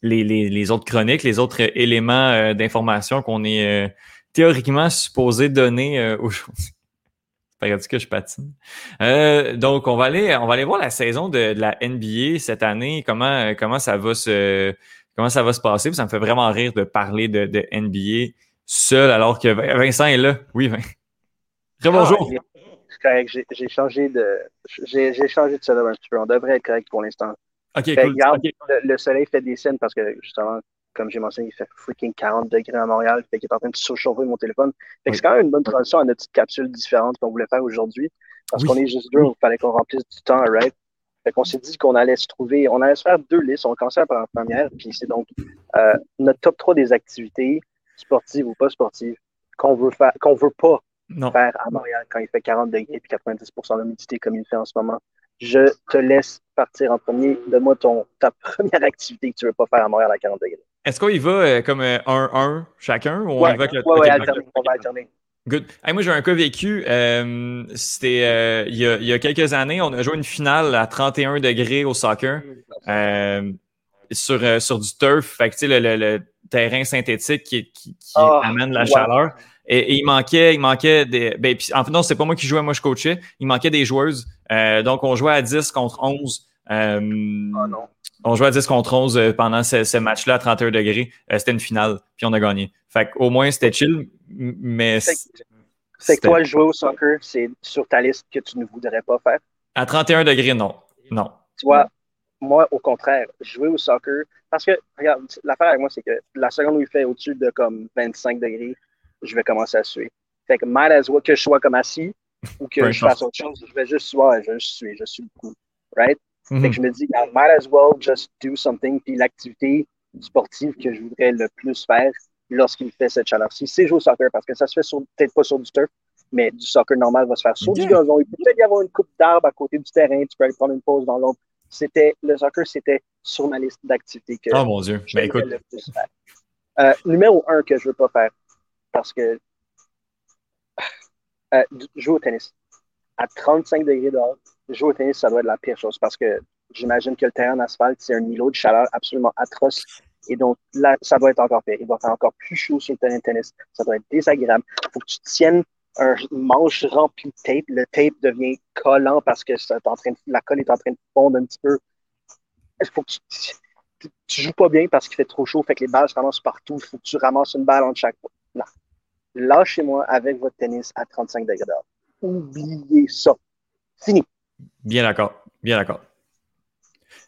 les, les, autres chroniques, les autres éléments d'information qu'on est théoriquement supposé donner aujourd'hui. Pas que je patine. donc, on va aller, on va aller voir la saison de, de, la NBA cette année, comment, comment ça va se, comment ça va se passer? Ça me fait vraiment rire de parler de, de NBA seul alors que Vincent est là. Oui, Vincent. Très bonjour. Ah, j'ai changé de j'ai changé de setup un petit peu. On devrait être correct pour l'instant. OK, cool. le, soleil fait des scènes parce que justement, comme j'ai mentionné, il fait freaking 40 degrés à Montréal. Fait qu'il est en train de surchauffer mon téléphone. Fait que c'est quand même une bonne transition à notre petite capsule différente qu'on voulait faire aujourd'hui. Parce qu'on est juste deux, il fallait qu'on remplisse du temps, right? Fait qu'on s'est dit qu'on allait se trouver, on allait se faire deux listes. On commençait par la première, puis c'est donc euh, notre top 3 des activités, sportives ou pas sportives, qu'on veut faire, qu'on veut pas faire à Montréal quand il fait 40 degrés et 90% d'humidité comme il fait en ce moment. Je te laisse partir en premier. Donne-moi ton, ta première activité que tu veux pas faire à Montréal à 40 degrés. Est-ce qu'on y va euh, comme 1-1 euh, chacun ou on y va avec le ouais, ouais, on va alterner. Good. moi, j'ai un cas vécu. Euh, c'était euh, il, y a, quelques années, on a joué une finale à 31 degrés au soccer euh, sur, sur du turf. Fait que, le, le, le terrain synthétique qui, qui, ah, amène la chaleur. Et, il manquait, il manquait des. Ben, en fait, non, c'est pas moi qui jouais, moi je coachais. Il manquait des joueuses. donc, on jouait à 10 contre 11. ah non. On jouait à 10 contre 11 pendant ce, ce match-là à 31 degrés. c'était une finale, puis on a gagné. Fait au moins, c'était chill, mais. C'est que toi, jouer au soccer, c'est sur ta liste que tu ne voudrais pas faire? À 31 degrés, non. Non. Tu vois, moi, au contraire, jouer au soccer, parce que, regarde, l'affaire avec moi, c'est que la seconde où il fait au-dessus de comme 25 degrés, je vais commencer à suer. Fait que might as well que je sois comme assis ou que je fasse autre chose, je vais juste suer, je suis, je suis beaucoup. Right? Fait que je me dis, might as well just do something. Puis l'activité sportive que je voudrais le plus faire, lorsqu'il fait cette chaleur-ci. C'est jouer au soccer parce que ça se fait peut-être pas sur du turf, mais du soccer normal va se faire sur du gazon. Il peut peut-être y avoir une coupe d'arbre à côté du terrain. Tu peux aller prendre une pause dans l'ombre. C'était, le soccer, c'était sur ma liste d'activités que oh, mon Dieu. Ben, écoute. Euh, numéro un que je veux pas faire, parce que euh, jouer au tennis à 35 degrés dehors, jouer au tennis, ça doit être la pire chose parce que j'imagine que le terrain en asphalte, c'est un îlot de chaleur absolument atroce. Et donc, là, ça doit être encore pire. Il va faire encore plus chaud sur le terrain de tennis. Ça doit être désagréable. Il faut que tu tiennes un manche rempli de tape. Le tape devient collant parce que en train la colle est en train de fondre un petit peu. Il faut que tu, tu, joues pas bien parce qu'il fait trop chaud, fait que les balles se ramassent partout. Il faut que tu ramasses une balle entre chaque fois. Non. Lâchez-moi avec votre tennis à 35 degrés Oubliez ça. Fini. Bien d'accord. Bien d'accord.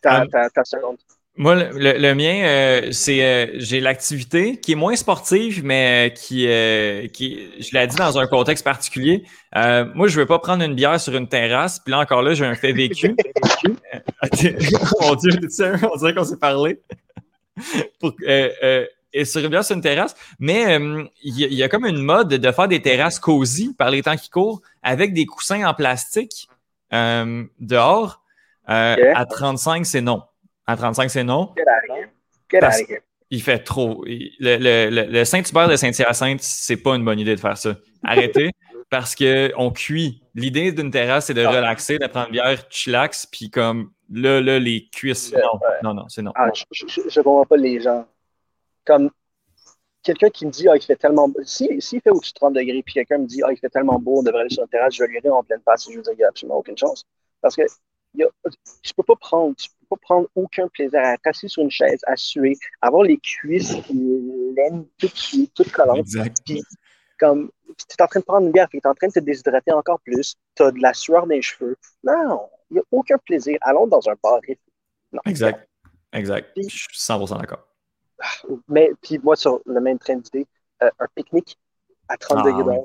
Ta, ta, seconde. Moi, le, mien, euh, c'est euh, j'ai l'activité qui est moins sportive, mais qui, euh, qui je l'ai dit dans un contexte particulier. moi, je veux pas prendre une bière sur une terrasse. Puis là, encore là, j'ai un fait vécu. Mon Dieu, on dirait qu'on s'est parlé. et sur une bière sur une terrasse. Mais il y, a comme une mode de faire des terrasses cosy par les temps qui courent avec des coussins en plastique dehors. À 35, c'est non. À 35, c'est non? Il fait trop. Le, Saint-Hubert de Saint-Hyacinthe, c'est pas une bonne idée de faire ça. Arrêtez, parce qu'on cuit. L'idée d'une terrasse, c'est de ah. relaxer, de prendre une bière chillax, puis comme là, là, les cuisses. Non, non, non, c'est non. Ah, je, ne comprends pas les gens. Comme quelqu'un qui me dit, ah, il fait tellement beau. S'il si, fait au-dessus de 30 degrés, puis quelqu'un me dit, ah, il fait tellement beau, on devrait aller sur la terrasse, je vais lui en pleine face, je veux dire, il n'y a absolument aucune chance. Parce que je ne peux pas prendre, pas prendre aucun plaisir à être assis sur une chaise, à suer, avoir les cuisses laines toutes suées, toutes collantes. Puis, comme, tu es en train de prendre une bière, tu es en train de te déshydrater encore plus, tu as de la sueur dans les cheveux. Non, il n'y a aucun plaisir. Allons dans un bar. Non. Exact. Exact. je suis 100% d'accord. Mais, puis moi, sur le même train d'idée, euh, un pique-nique à 30 ah, degrés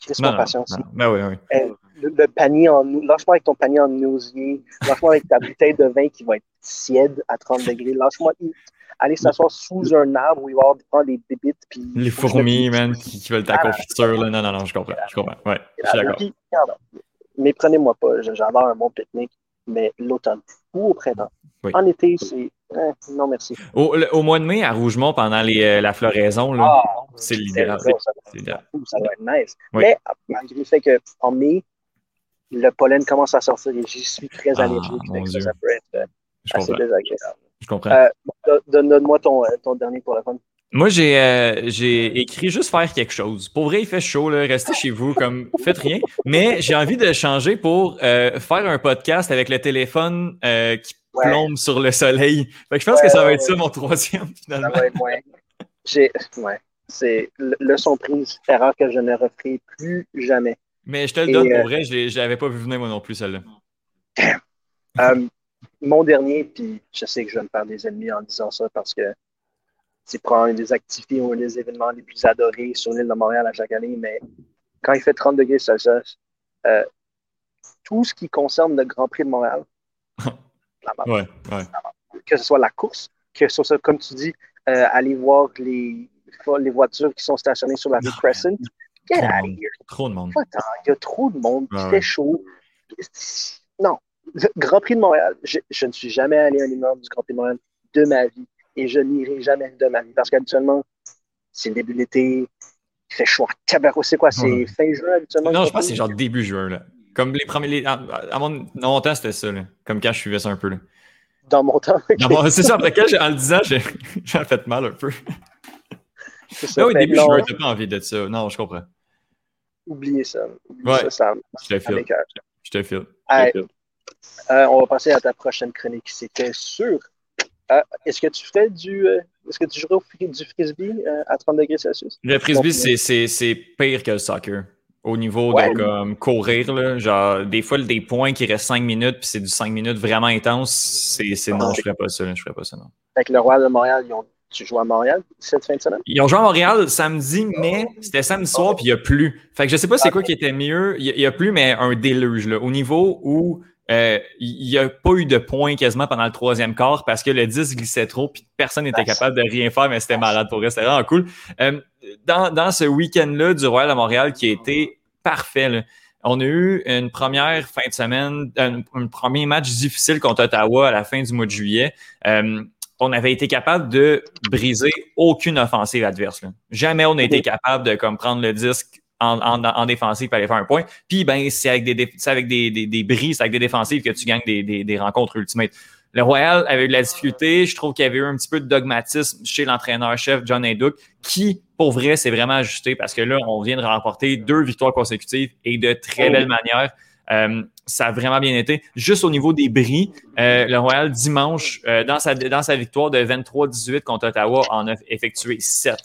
Christ, patience. Ben oui, oui. Euh, le, panier en. Lâche-moi avec ton panier en osier. Lâche-moi avec ta bouteille de vin qui va être tiède à 30 degrés. Lâche-moi aller s'asseoir sous un arbre où il va y avoir des bébites. Puis, les fourmis, man, qui, veulent ta confiture. Là. Non, non, non, je comprends. Je comprends. Ouais, je suis d'accord. Mais prenez-moi pas. J'adore un bon pique-nique, mais l'automne ou au printemps. En été, c'est. Non, merci. Au, mois de mai, à Rougemont, pendant les, euh, la floraison, ah, c'est l'idéal. Ça, ça, va être nice. Mais malgré le fait qu'en mai, le pollen commence à sortir et j'y suis très ah, allergique. ça, peut être euh, assez désagréable. Je comprends. Euh, donne-moi ton, ton, dernier pour la fin. Moi, j'ai j'ai écrit juste faire quelque chose. Pour vrai, il fait chaud, là. restez chez vous, comme faites rien. Mais j'ai envie de changer pour faire un podcast avec le téléphone qui plombe sur le soleil. Fait que je pense que ça va être ça mon troisième finalement. Ça va être, ouais. J'ai, ouais. C'est leçon prise, erreur que je ne referai plus jamais. Mais je te le donne pour euh, vrai, je l'avais pas vu venir moi non plus celle-là. Euh, mon dernier, puis je sais que je vais me faire des ennemis en disant ça parce que c'est probablement une des activités ou un des événements les plus adorés sur l'île de Montréal à chaque année, mais quand il fait 30 degrés Celsius, euh, tout ce qui concerne le Grand Prix de Montréal, Ouais, Que ce soit la course, que ce soit, comme tu dis, euh, aller voir les, les voitures qui sont stationnées sur la rue Crescent. Get out of here. Trop de monde. Il y a trop de monde, il fait chaud. Non. Grand Prix de Montréal, je, ne suis jamais allé à un immeuble du Grand Prix de Montréal de ma vie et je n'irai jamais de ma vie parce qu'habituellement, c'est le début de l'été, il fait chaud. C'est quoi, c'est fin juin habituellement? Non, je pense que c'est genre début juin. Là. Comme les premiers. à, mon, dans mon temps, c'était ça. Là. Comme quand je suivais ça un peu. Là. Dans mon temps. c'est ça, après quand, en le disant, j'ai fait mal un peu. Ça. au début, je n'ai pas envie d'être ça. Non, je comprends. Oubliez ça. Oubliez ça, Je te file. Je te file. Euh, on va passer à ta prochaine chronique. C'était sur. Euh, est-ce que tu fais du. Euh, est-ce que tu jouerais du frisbee à 30 degrés Celsius? Le frisbee, c'est pire que le soccer au niveau de comme courir. Là, genre, des fois, des points qui restent 5 minutes, puis c'est du 5 minutes vraiment intense, c'est non, je ferais pas ça. je ferais pas ça, non. Avec le Royal de Montréal, ils ont, tu joues à Montréal cette fin de semaine? Ils ont joué à Montréal samedi, mais c'était samedi soir, puis il n'y a plus. Fait que je sais pas c'est quoi qui était mieux. Il n'y a, plus, mais un déluge. Là, au niveau où euh, il n'y a pas eu de points quasiment pendant le troisième quart parce que le 10 glissait trop, puis personne n'était capable de rien faire, mais c'était malade pour eux. C'était vraiment cool. Euh, dans, dans ce week-end-là du Royal à Montréal qui a été parfait. On a eu une première fin de semaine, un, premier match difficile contre Ottawa à la fin du mois de juillet. Euh, on avait été capable de briser aucune offensive adverse. Jamais on a été capable de comme prendre le disque en, en, en défensive pour aller faire un point. Puis ben, c'est avec des, avec des, des, des brises, avec des défensives que tu gagnes des, des, des rencontres ultimates. Le Royal avait eu de la difficulté. Je trouve qu'il y avait eu un petit peu de dogmatisme chez l'entraîneur-chef John Haydock, qui, pour vrai, s'est vraiment ajusté parce que là, on vient de remporter deux victoires consécutives et de très belle manière. Euh, ça a vraiment bien été. Juste au niveau des bris, euh, le Royal, dimanche, euh, dans, sa, dans sa victoire de 23-18 contre Ottawa, en a effectué 7.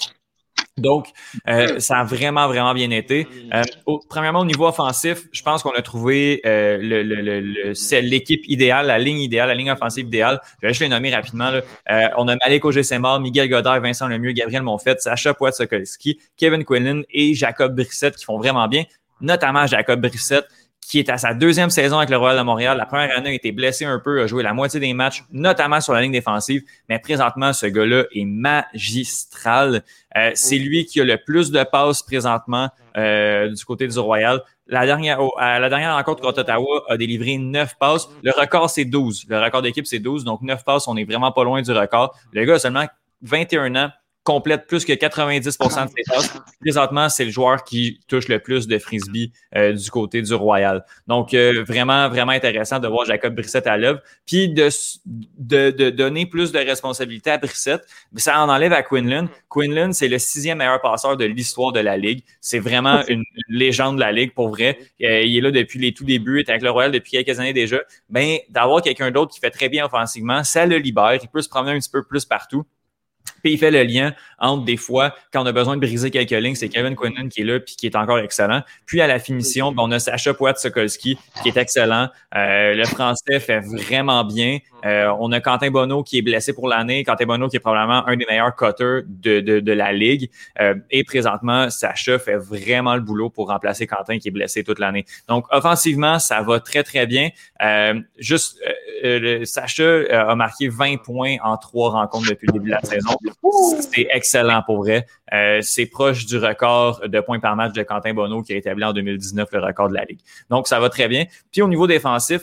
Donc, euh, ça a vraiment, vraiment bien été. Euh, premièrement, au niveau offensif, je pense qu'on a trouvé euh, le, le, le, l'équipe idéale, la ligne idéale, la ligne offensive idéale. Je vais juste les nommer rapidement. Là. Euh, on a Malik Auger-Semard, Miguel Godard, Vincent Lemieux, Gabriel Monfette, Sacha Poit-Sokolski, Kevin Quinlan et Jacob Brissette qui font vraiment bien, notamment Jacob Brissette qui est à sa deuxième saison avec le Royal de Montréal. La première année, a été blessé un peu, a joué la moitié des matchs, notamment sur la ligne défensive. Mais présentement, ce gars-là est magistral. Euh, c'est lui qui a le plus de passes présentement euh, du côté du Royal. La dernière, à la dernière rencontre contre Ottawa a délivré 9 passes. Le record, c'est 12. Le record d'équipe, c'est 12. Donc, 9 passes, on est vraiment pas loin du record. Le gars a seulement 21 ans complète plus que 90 de ses passes. Présentement, c'est le joueur qui touche le plus de frisbee euh, du côté du Royal. Donc, euh, vraiment, vraiment intéressant de voir Jacob Brissette à l'œuvre. Puis de, de, de, donner plus de responsabilité à Brissette, ça en enlève à Quinlan. Quinlan, c'est le sixième meilleur passeur de l'histoire de la Ligue. C'est vraiment une, légende de la Ligue, pour vrai. Euh, il est là depuis les tout débuts, il est avec le Royal depuis quelques années déjà. Ben, d'avoir quelqu'un d'autre qui fait très bien offensivement, ça le libère. Il peut se promener un petit peu plus partout. Puis il fait le lien entre des fois, quand on a besoin de briser quelques lignes, c'est Kevin Quinlan qui est là puis qui est encore excellent. Puis à la finition, ben, on a Sacha Poit-Sokolski qui est excellent. Euh, le français fait vraiment bien. Euh, on a Quentin Bonneau qui est blessé pour l'année. Quentin Bonneau qui est probablement un des meilleurs cutters de, de, la ligue. Euh, et présentement, Sacha fait vraiment le boulot pour remplacer Quentin qui est blessé toute l'année. Donc offensivement, ça va très très bien. juste, Sacha a marqué 20 points en trois rencontres depuis le début de la saison. C'est excellent pour vrai. Euh, c'est proche du record de points par match de Quentin Bonneau qui a établi en 2019 le record de la Ligue. Donc, ça va très bien. Puis au niveau défensif,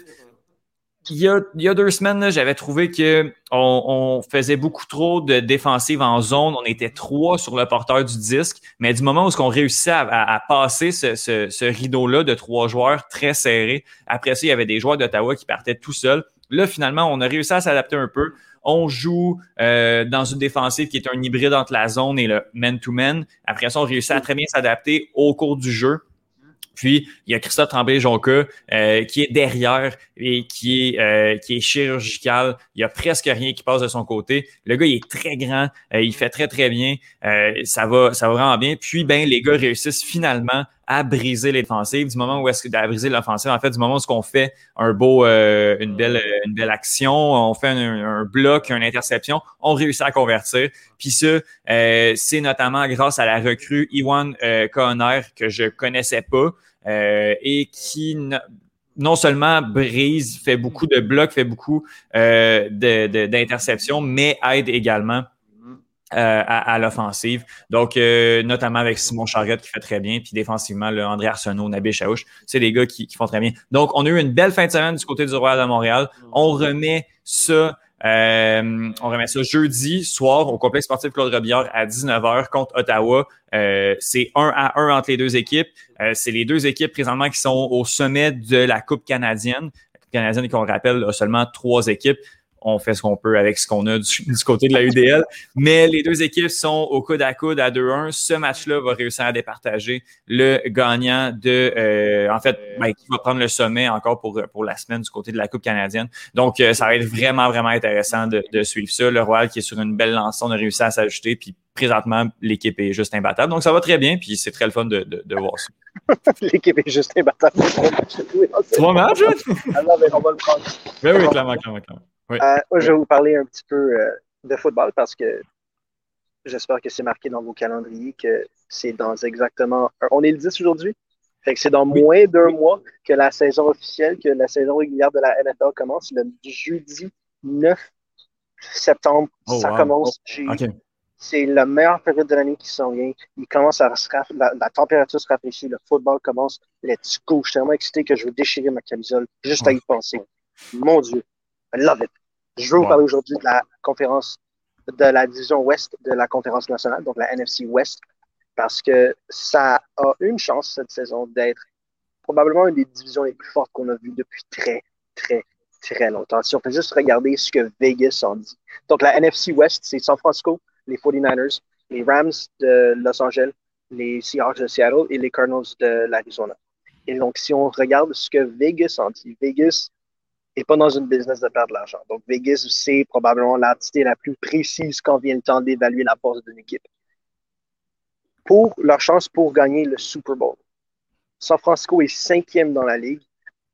il y a, deux semaines, j'avais trouvé que on, faisait beaucoup trop de défensives en zone. On était trois sur le porteur du disque. Mais du moment où on réussit à, à, passer ce rideau-là de trois joueurs très serrés, après ça, il y avait des joueurs d'Ottawa qui partaient tout seuls. Là, finalement, on a réussi à s'adapter un peu. On joue euh, dans une défensive qui est un hybride entre la zone et le man-to-man. Après ça, on réussit à très bien s'adapter au cours du jeu. Puis, il y a Christophe Tremblay-Jonca euh, qui est derrière et qui est, euh, qui est chirurgical. Il y a presque rien qui passe de son côté. Le gars, il est très grand. il fait très, très bien. ça, va, ça va vraiment bien. Puis, ben, les gars réussissent finalement à briser les défensives. Du moment où est-ce à briser l'offensive, en fait, du moment où est-ce qu'on fait un beau, euh, une belle, une belle action, on fait un, bloc, une interception, on réussit à convertir. Puis ça, euh, c'est notamment grâce à la recrue Iwan euh, que je connaissais pas euh, et qui non seulement brise, fait beaucoup de blocs, fait beaucoup d'interceptions, mais aide également euh, à, l'offensive. Donc, euh, notamment avec Simon Charrette qui fait très bien, puis défensivement, le André Arsenault, Nabil Chaouch, c'est des gars qui, font très bien. Donc, on a eu une belle fin de semaine du côté du Royal de Montréal. On remet ça euh, on remet ça jeudi soir au complexe sportif Claude Robillard à 19h contre Ottawa. c'est 1 à 1 entre les deux équipes. c'est les deux équipes présentement qui sont au sommet de la Coupe canadienne. La Coupe canadienne, qu'on rappelle, a seulement trois équipes on fait ce qu'on peut avec ce qu'on a du, côté de la UDL. Mais les deux équipes sont au coude à coude à 2-1. Ce match-là va réussir à départager le gagnant de, euh, en fait, ben, qui va prendre le sommet encore pour, pour la semaine du côté de la Coupe canadienne. Donc, euh, ça va être vraiment, vraiment intéressant de, suivre ça. Le Royal qui est sur une belle lancée, on a réussi à s'ajouter. Puis présentement, l'équipe est juste imbattable. Donc, ça va très bien. Puis c'est très le fun de, de, voir ça. l'équipe est juste imbattable. Trois matchs? Ah non, mais on va le prendre. Oui, oui, clairement, clairement, clairement. Euh, je vais vous parler un petit peu euh, de football parce que j'espère que c'est marqué dans vos calendriers que c'est dans exactement. On est le 10 aujourd'hui. Fait que c'est dans moins d'un mois que la saison officielle, que la saison régulière de la NFL commence. Le jeudi 9 septembre, oh, ça commence. C'est la meilleure période de l'année qui s'en vient. Il commence à la, la, température se rafraîchit, le football commence. Let's go. Je suis tellement excité que je veux déchirer ma camisole juste à y penser. Mon Dieu. I love it. Je veux vous parler aujourd'hui de la conférence de la division ouest de la conférence nationale, donc la NFC West, parce que ça a une chance cette saison d'être probablement une des divisions les plus fortes qu'on a vues depuis très, très, très longtemps. Si on peut juste regarder ce que Vegas en dit. Donc, la NFC West, c'est San Francisco, les 49ers, les Rams de Los Angeles, les Seahawks de Seattle et les Cardinals de l'Arizona. Et donc, si on regarde ce que Vegas en dit, Vegas n'est pas dans une business de perdre de l'argent. Donc, Vegas, c'est probablement l'entité la plus précise quand vient le temps d'évaluer la force d'une équipe. Pour leur chance pour gagner le Super Bowl, San Francisco est cinquième dans la ligue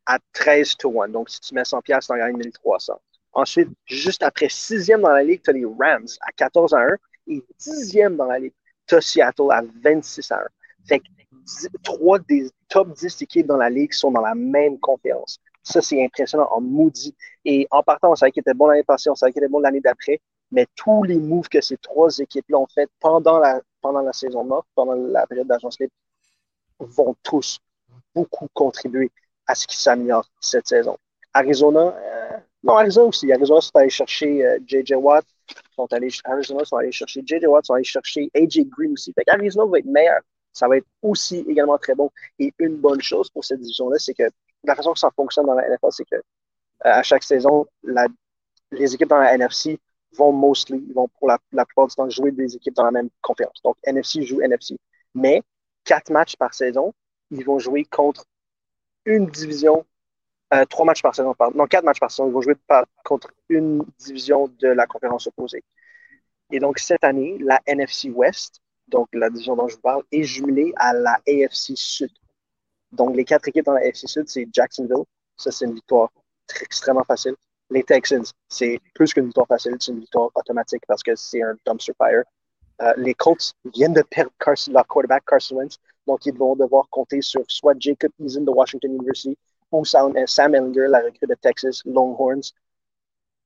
à 13 to 1. Donc, si tu mets 100 pièces, tu en gagnes 1300. Ensuite, juste après sixième dans la ligue, tu as les Rams à 14 à 1 et dixième dans la ligue, tu as Seattle à 26 à 1. Fait que trois des top 10 équipes dans la ligue sont dans la même conférence. Ça, c'est impressionnant en maudit. Et en partant, on savait qu'il était bon l'année passée, on savait qu'il était bon l'année d'après, mais tous les moves que ces trois équipes-là ont fait pendant la, pendant la saison morte, pendant la période d'agence libre, vont tous beaucoup contribuer à ce qui s'améliore cette saison. Arizona, euh, non, Arizona aussi. Arizona sont allés chercher J.J. Euh, Watt, sont allés, Arizona sont allés chercher J.J. Watt, sont allés chercher A.J. Green aussi. Arizona va être meilleur. Ça va être aussi également très bon. Et une bonne chose pour cette division-là, c'est que la façon que ça fonctionne dans la NFL, c'est que euh, à chaque saison, les équipes dans la NFC vont mostly, vont pour la, la plupart du temps jouer des équipes dans la même conférence. Donc, NFC joue NFC. Mais quatre matchs par saison, ils vont jouer contre une division, euh, trois matchs par saison, pardon, non, quatre matchs par saison, ils vont jouer contre une division de la conférence opposée. Et donc, cette année, la NFC West, donc la division dont je vous parle, est jumelée à la AFC Sud. Donc, les quatre équipes dans la AFC Sud, c'est Jacksonville. Ça, c'est une victoire extrêmement facile. Les Texans, c'est plus qu'une victoire facile, c'est une victoire automatique parce que c'est un dumpster fire. Euh, les Colts viennent de perdre leur quarterback Carson Wentz, donc ils vont devoir compter sur soit Jacob Eason de Washington University ou Sam, euh, Sam Ellinger, la recrue de Texas Longhorns.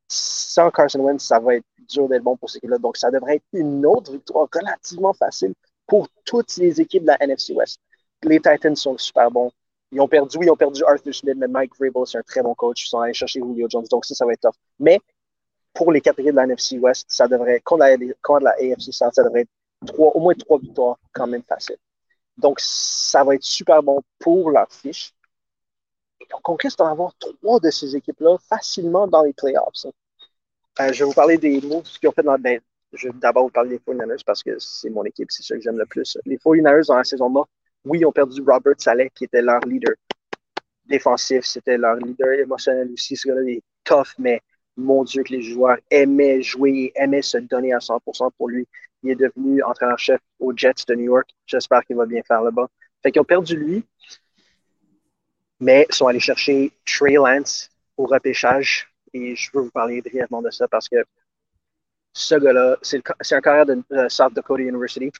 Sans Carson Wentz, ça va être dur d'être bon pour ces équipes-là. Donc, ça devrait être une autre victoire relativement facile pour toutes les équipes de la NFC West. Les Titans sont super bons. Ils ont perdu, ils ont perdu Arthur Smith, mais Mike Vrabel, c'est un très bon coach. Ils sont allés chercher Julio Jones. Donc, ça, ça va être tough. Mais pour les quatre équipes de la NFC West, ça devrait, contre la, contre la AFC South, ça devrait être trois, au moins trois victoires quand même facile. Donc, ça va être super bon pour leur fiche. Et donc, on risque d'en avoir trois de ces équipes-là facilement dans les playoffs. Euh, je vais vous parler des moves qu'ils ont fait dans. Ben, je vais d'abord vous parler des 49ers parce que c'est mon équipe, c'est ça que j'aime le plus. Les 49ers dans la saison morte, oui, ils ont perdu Robert Saleh, qui était leur leader défensif, c'était leur leader émotionnel aussi. Ce gars-là est tough, mais mon Dieu, que les joueurs aimaient jouer, aimaient se donner à 100% pour lui. Il est devenu entraîneur-chef aux Jets de New York. J'espère qu'il va bien faire là-bas. Fait qu'ils ont perdu lui, mais ils sont allés chercher Trey Lance au repêchage. Et je veux vous parler brièvement de ça parce que ce gars-là, c'est un carrière de South Dakota University.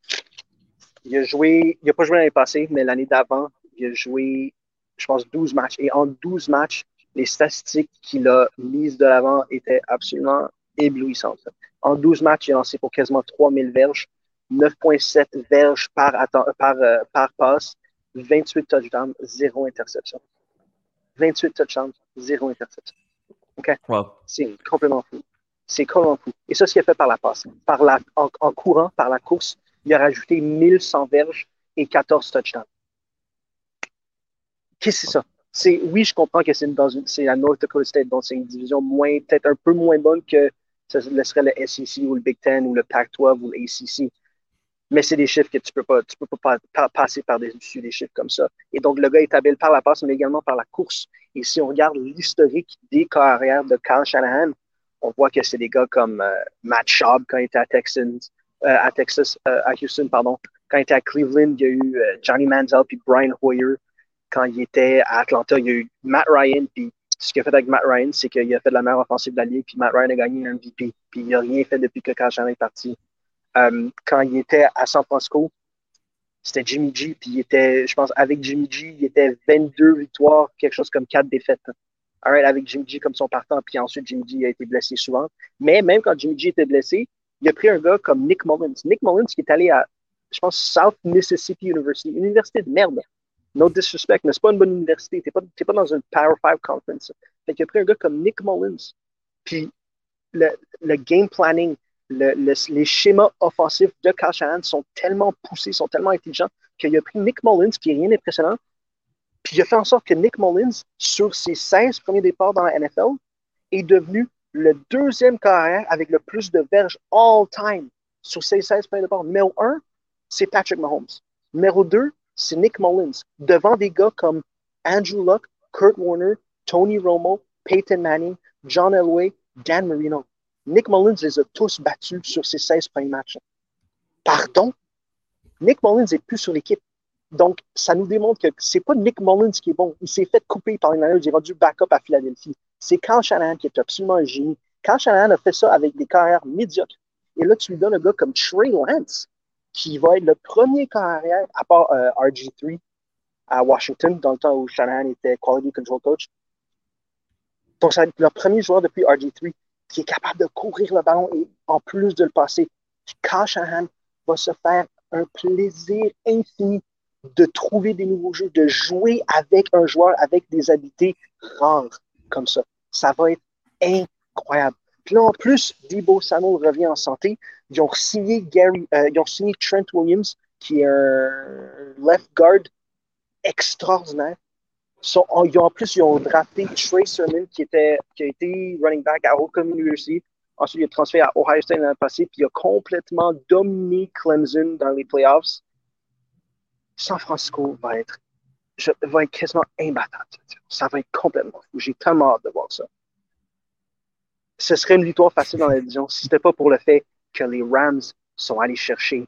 Il a joué, il n'a pas joué l'année passée, mais l'année d'avant, il a joué, je pense, 12 matchs. Et en 12 matchs, les statistiques qu'il a mises de l'avant étaient absolument éblouissantes. En 12 matchs, il a lancé pour quasiment 3000 verges, 9,7 verges par, par, euh, par passe, 28 touchdowns, 0 interception. 28 touchdowns, 0 interception. OK? C'est complètement fou. C'est complètement fou. Et ça, ce qu'il a fait par la passe. Par la, en, en, courant, par la course, il a rajouté 1100 verges et 14 touchdowns. Qu'est-ce que c'est ça? oui, je comprends que c'est dans North Dakota State, donc c'est une division moins, peut-être un peu moins bonne que ce serait le SEC ou le Big Ten ou le Pac-12 ou l'ACC. Mais c'est des chiffres que tu peux pas, tu peux pas, passer par-dessus des chiffres comme ça. Et donc, le gars est habile par la passe, mais également par la course. Et si on regarde l'historique des carrières de Kyle Shanahan, on voit que c'est des gars comme euh, Matt Schaub quand il était à Texans, à Texas, euh, à Houston, pardon. Quand il était à Cleveland, il y a eu Johnny Manziel puis Brian Hoyer quand il était à Atlanta, il y a eu Matt Ryan, puis ce qu'il a fait avec Matt Ryan, c'est qu'il a fait la meilleure offensive de la ligue, puis Matt Ryan a gagné un MVP, puis il n'a rien fait depuis que Kyle est parti. Euh, quand il était à San Francisco, c'était Jimmy G, puis il était, je pense, avec Jimmy G, il était 22 victoires, quelque chose comme 4 défaites. Right, avec Jimmy G comme son partant, puis ensuite Jimmy G a été blessé souvent. Mais même quand Jimmy G était blessé, il a pris un gars comme Nick Mullins. Nick Mullins qui est allé à, je pense, South Mississippi University, une université de merde. No disrespect, mais c'est pas une bonne université. T'es pas, pas dans une Power 5 conference. Fait qu'il a pris un gars comme Nick Mullins. Puis le, game planning, les schémas offensifs de Kyle Shanahan sont tellement poussés, sont tellement intelligents qu'il a pris Nick Mullins, qui est rien d'impressionnant, puis il a fait en sorte que Nick Mullins, sur ses 16 premiers départs dans la NFL, est devenu le deuxième carrière avec le plus de verges all-time sur ses 16 premiers départs. Numéro 1, c'est Patrick Mahomes. Numéro 2, c'est Nick Mullins, devant des gars comme Andrew Luck, Kurt Warner, Tony Romo, Peyton Manning, John Elway, Dan Marino. Nick Mullins les a tous battus sur ses 16 premiers matchs. Pardon? Nick Mullins n'est plus sur l'équipe. Donc, ça nous démontre que c'est pas Nick Mullins qui est bon. Il s'est fait couper par les Niners. Il est rendu backup à Philadelphie. C'est Kyle Shanahan qui est absolument un génie. Kyle Shanahan a fait ça avec des carrières médiocres. Et là, tu lui donnes un gars comme Trey Lance, qui va être le premier carrière, à part euh, RG3 à Washington, dans le temps où Shanahan était Quality Control Coach. Donc, être leur premier joueur depuis RG3 qui est capable de courir le ballon et en plus de le passer. Kyle Shanahan va se faire un plaisir infini de trouver des nouveaux jeux, de jouer avec un joueur avec des habiletés rares comme ça. Ça va être incroyable. Puis là, en plus, Debo Samuel revient en santé. Ils ont signé Gary, euh, ils ont signé Trent Williams, qui est un left guard extraordinaire. en plus, ils ont drafté Trey Sermon, qui, était, qui a été running back à Holcomb University. Ensuite, il est transféré à Ohio State l'année passée, puis il a complètement dominé Clemson dans les playoffs. San Francisco va être, va être quasiment imbattable. Ça va être complètement fou. J'ai tellement hâte de voir ça. Ce serait une victoire facile dans la division si ce n'était pas pour le fait que les Rams sont allés chercher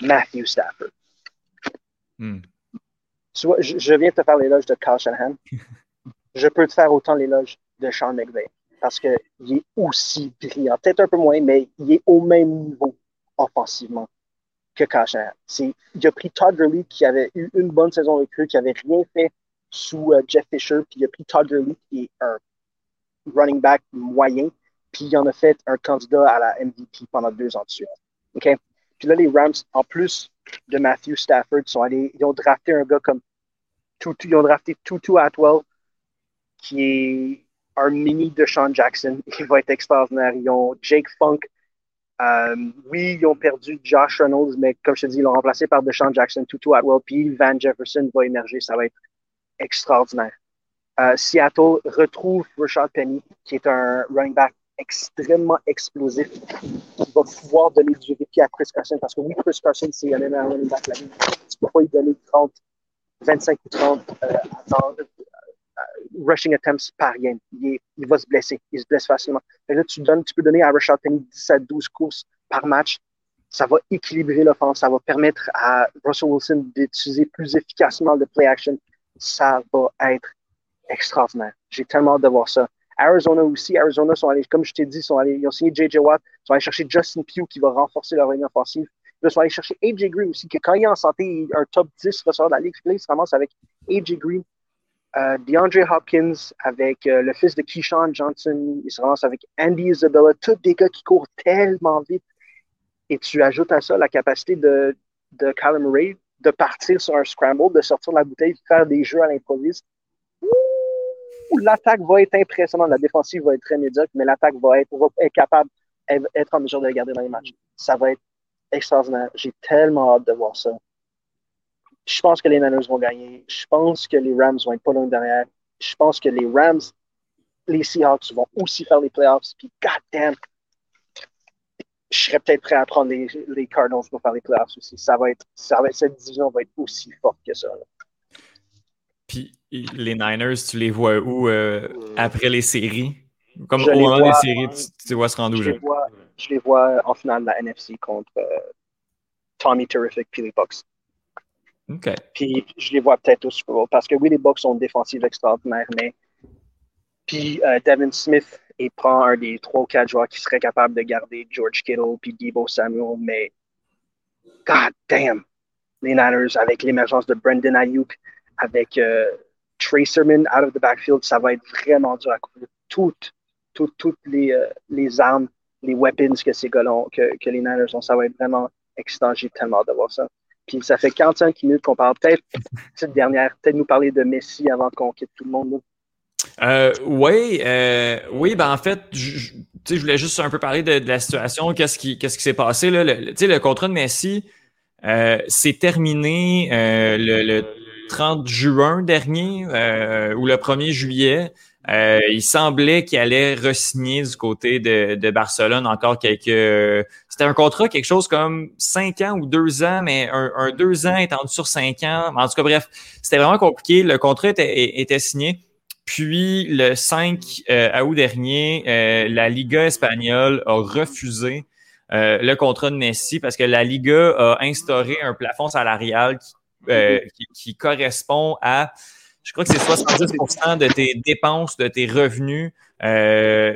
Matthew Stafford. Hmm. je, viens de te faire l'éloge de Kyle Shanahan. je peux te faire autant l'éloge de Sean McVay parce qu'il est aussi brillant. Peut-être un peu moins, mais il est au même niveau offensivement que Il a pris Todd Gurley qui avait eu une bonne saison recrue, qui n'avait rien fait sous euh, Jeff Fisher, puis il a pris Todd Gurley qui est un running back moyen, puis il en a fait un candidat à la MVP pendant deux ans de suite. Puis là, les Rams, en plus de Matthew Stafford, sont allés, ils ont drafté un gars comme Tutu, ils ont drafté Tutu Atwell, qui est un mini de Sean Jackson. Il va être extraordinaire. Ils ont Jake Funk, oui, ils ont perdu Josh Reynolds, mais comme je te dis, ils l'ont remplacé par Deshaun Jackson, Tutu Atwell, puis Van Jefferson va émerger. Ça va être extraordinaire. Euh, Seattle retrouve Rashad Penny, qui est un running back extrêmement explosif, qui va pouvoir donner du répit à Chris Carson, parce que oui, Chris Carson, c'est un running back la vie. Tu peux pas lui donner 30, 25 ou 30 euh, rushing attempts par game. Il, va se blesser. Il se blesse facilement. Là, tu, peux donner à Rashad Penny 17-12 courses par match. Ça va équilibrer l'offense. Ça va permettre à Russell Wilson d'utiliser plus efficacement le play action. Ça va être extraordinaire. J'ai tellement hâte de voir ça. Arizona aussi. Arizona sont allés, comme je t'ai dit, ils ont signé J.J. Watt. Ils sont allés chercher Justin Pugh qui va renforcer leur ligne offensive. Ils sont allés chercher AJ Green aussi, que quand il est en santé, un top 10 receveur de la ligue. il se ramasse avec AJ Green, DeAndre Hopkins avec euh, le fils de Keyshawn Johnson, il se ramasse avec Andy Isabella, tous des gars qui courent tellement vite. Et tu ajoutes à ça la capacité de, de Callum Ray de partir sur un scramble, de sortir de la bouteille, de faire des jeux à l'improviste. L'attaque va être impressionnante, la défensive va être très médiocre, mais l'attaque va être, capable d'être en mesure de garder dans les matchs. Ça va être extraordinaire. J'ai tellement hâte de voir ça. Je pense que les Niners vont gagner. Je pense que les Rams vont être pas loin derrière. Je pense que les Rams, les Seahawks vont aussi faire les playoffs. Puis, goddamn, je serais peut-être prêt à prendre les, Cardinals pour faire les playoffs aussi. Ça va être, ça va cette division va être aussi forte que ça. Puis, les Niners, tu les vois où euh, après les séries? Comme au moment des séries, tu, vois se rendre où? Je, les vois, je les vois en finale de la NFC contre euh, Tommy Terrific puis les Bucks. Puis je les vois peut-être au Super parce que oui, les Bucks sont défensives extraordinaires, mais puis euh, Devin Smith il prend un des trois ou quatre joueurs qui seraient capables de garder George Kittle puis Debo Samuel, mais god damn, les Niners avec l'émergence de Brendan Ayuk, avec euh, Tracerman out of the backfield, ça va être vraiment dur à couvrir. Toutes, toutes, toutes les, euh, les armes, les weapons que ces gars que, que les Niners ont, ça va être vraiment excitant. J'ai tellement de voir ça. Puis ça fait 45 minutes qu'on parle. Peut-être, cette dernière, peut-être nous parler de Messi avant qu'on quitte tout le monde. Euh, oui, euh, oui, ben en fait, je, je voulais juste un peu parler de, la situation, qu'est-ce qui, s'est passé là. Le, le contrat de Messi, euh, s'est terminé le, le, 30 juin dernier ou le 1er juillet. Euh, il semblait qu'il allait re-signer du côté de, de, Barcelone encore quelques. C'était un contrat, quelque chose comme cinq ans ou deux ans, mais un, un deux ans étendu sur cinq ans. En tout cas, bref, c'était vraiment compliqué. Le contrat était, était signé. Puis le 5 euh, août dernier, euh, la Liga espagnole a refusé euh, le contrat de Messi parce que la Liga a instauré un plafond salarial qui, euh, qui, correspond à, je crois que c'est 70% de tes dépenses, de tes revenus. Euh,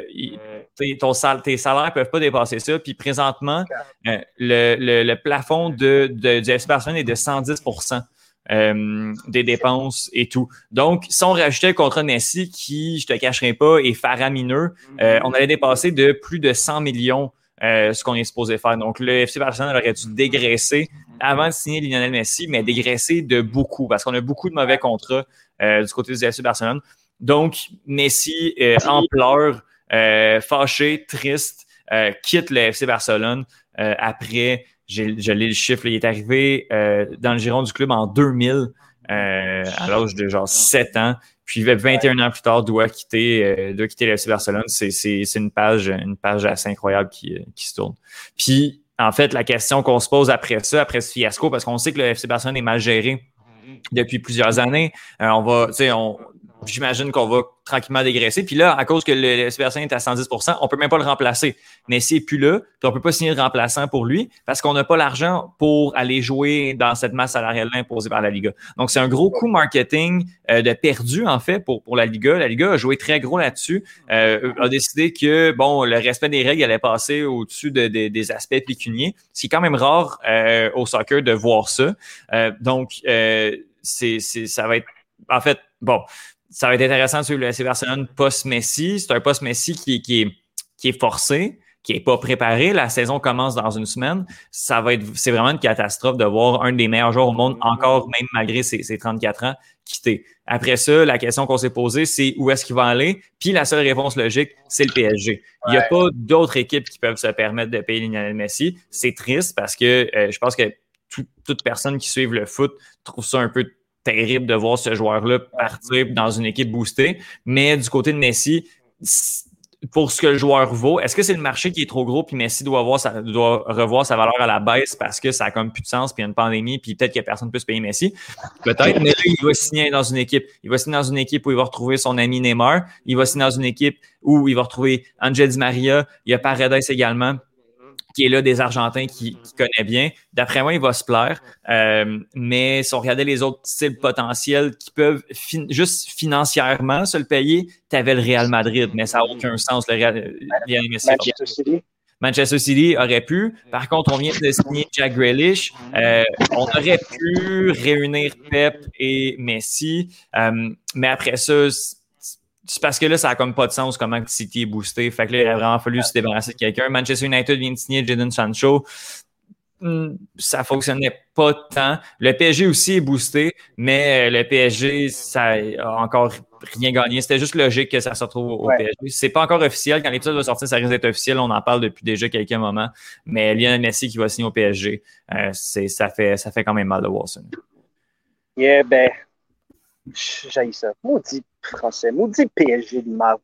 tes salaires ne peuvent pas dépasser ça. Puis présentement, euh, le, plafond du FC Barcelone est de 110% euh, des dépenses et tout. Donc, si on rajoutait le contrat Messi, qui, je te cacherai pas, est faramineux, euh, on allait dépasser de plus de 100 millions ce qu'on est supposé faire. Donc, le FC Barcelone aurait dû dégraisser avant de signer Lionel Messi, mais dégraisser de beaucoup parce qu'on a beaucoup de mauvais contrats euh, du côté du FC Barcelone. Donc, Messi, euh, en pleurs, fâché, triste, quitte le FC Barcelone après, j'ai l'ai le chiffre, il est arrivé dans le giron du club en 2000 à l'âge de genre 7 ans. Puis 21 ans plus tard, doit quitter, euh, doit quitter le FC Barcelone. C'est une page, une page assez incroyable qui, euh, qui se tourne. Puis, en fait, la question qu'on se pose après ça, après ce fiasco, parce qu'on sait que le FC Barcelone est mal géré depuis plusieurs années. Euh, on va, tu sais, on, j'imagine qu'on va tranquillement dégraisser. Puis là, à cause que le, le est à 110% on peut même pas le remplacer. Mais n'est plus là, on peut pas signer de remplaçant pour lui parce qu'on n'a pas l'argent pour aller jouer dans cette masse salariale imposée par la Liga. Donc, c'est un gros coup marketing euh, de perdu, en fait, pour, pour la Liga. La Liga a joué très gros là-dessus, euh, a décidé que, bon, le respect des règles allait passer au-dessus de, des aspects pécuniers. C'est quand même rare euh, au soccer de voir ça. Euh, donc, euh, c'est, ça va être... En fait, bon, ça va être intéressant de suivre le FC Barcelone post-Messi. C'est un post-Messi qui, qui, est, qui est forcé, qui est pas préparé. La saison commence dans une semaine. Ça va être, c'est vraiment une catastrophe de voir un des meilleurs joueurs au monde, encore même malgré ses, ses 34 ans, quitter. Après ça, la question qu'on s'est posée, c'est où est-ce qu'il va aller? Puis la seule réponse logique, c'est le PSG. Il n'y a pas d'autres équipes qui peuvent se permettre de payer Lionel Messi. C'est triste parce que euh, je pense que toute personne qui suit le foot trouve ça un peu terrible de voir ce joueur-là partir dans une équipe boostée. Mais du côté de Messi, pour ce que le joueur vaut, est-ce que c'est le marché qui est trop gros puis Messi doit, avoir doit revoir sa valeur à la baisse parce que ça a comme plus de sens puis il y a une pandémie puis peut-être que personne ne peut se payer Messi? Peut-être, mais là, il va signer dans une équipe. Il va signer dans une équipe où il va retrouver son ami Neymar. Il va signer dans une équipe où il va retrouver Angel Di Maria. Il y a Paredes également qui est là des Argentins qui, qui connaît bien. D'après moi, il va se plaire. Euh, mais si on regardait les autres styles potentiels qui peuvent juste financièrement se le payer, tu avais le Real Madrid, mais ça n'a aucun sens. Le Real, Manchester City. Manchester City aurait pu. Par contre, on vient de signer Jack Grealish. Euh, on aurait pu réunir Pep et Messi. Euh, mais après ça, c'est parce que là, ça a comme pas de sens comment City est boosté. Fait que là, il aurait vraiment fallu se débarrasser de quelqu'un. Manchester United vient de signer Jadon Sancho. Hmm, ça fonctionnait pas tant. Le PSG aussi est boosté, mais le PSG, ça a encore rien gagné. C'était juste logique que ça se retrouve au PSG. C'est pas encore officiel. Quand l'épisode va sortir, ça risque d'être officiel. On en parle depuis déjà quelques moments. Mais Lionel Messi qui va signer au PSG, euh, ça, fait, ça fait quand même mal de ça. Yeah, ben, j'ai ça. Maudit français, maudit PSG de mal.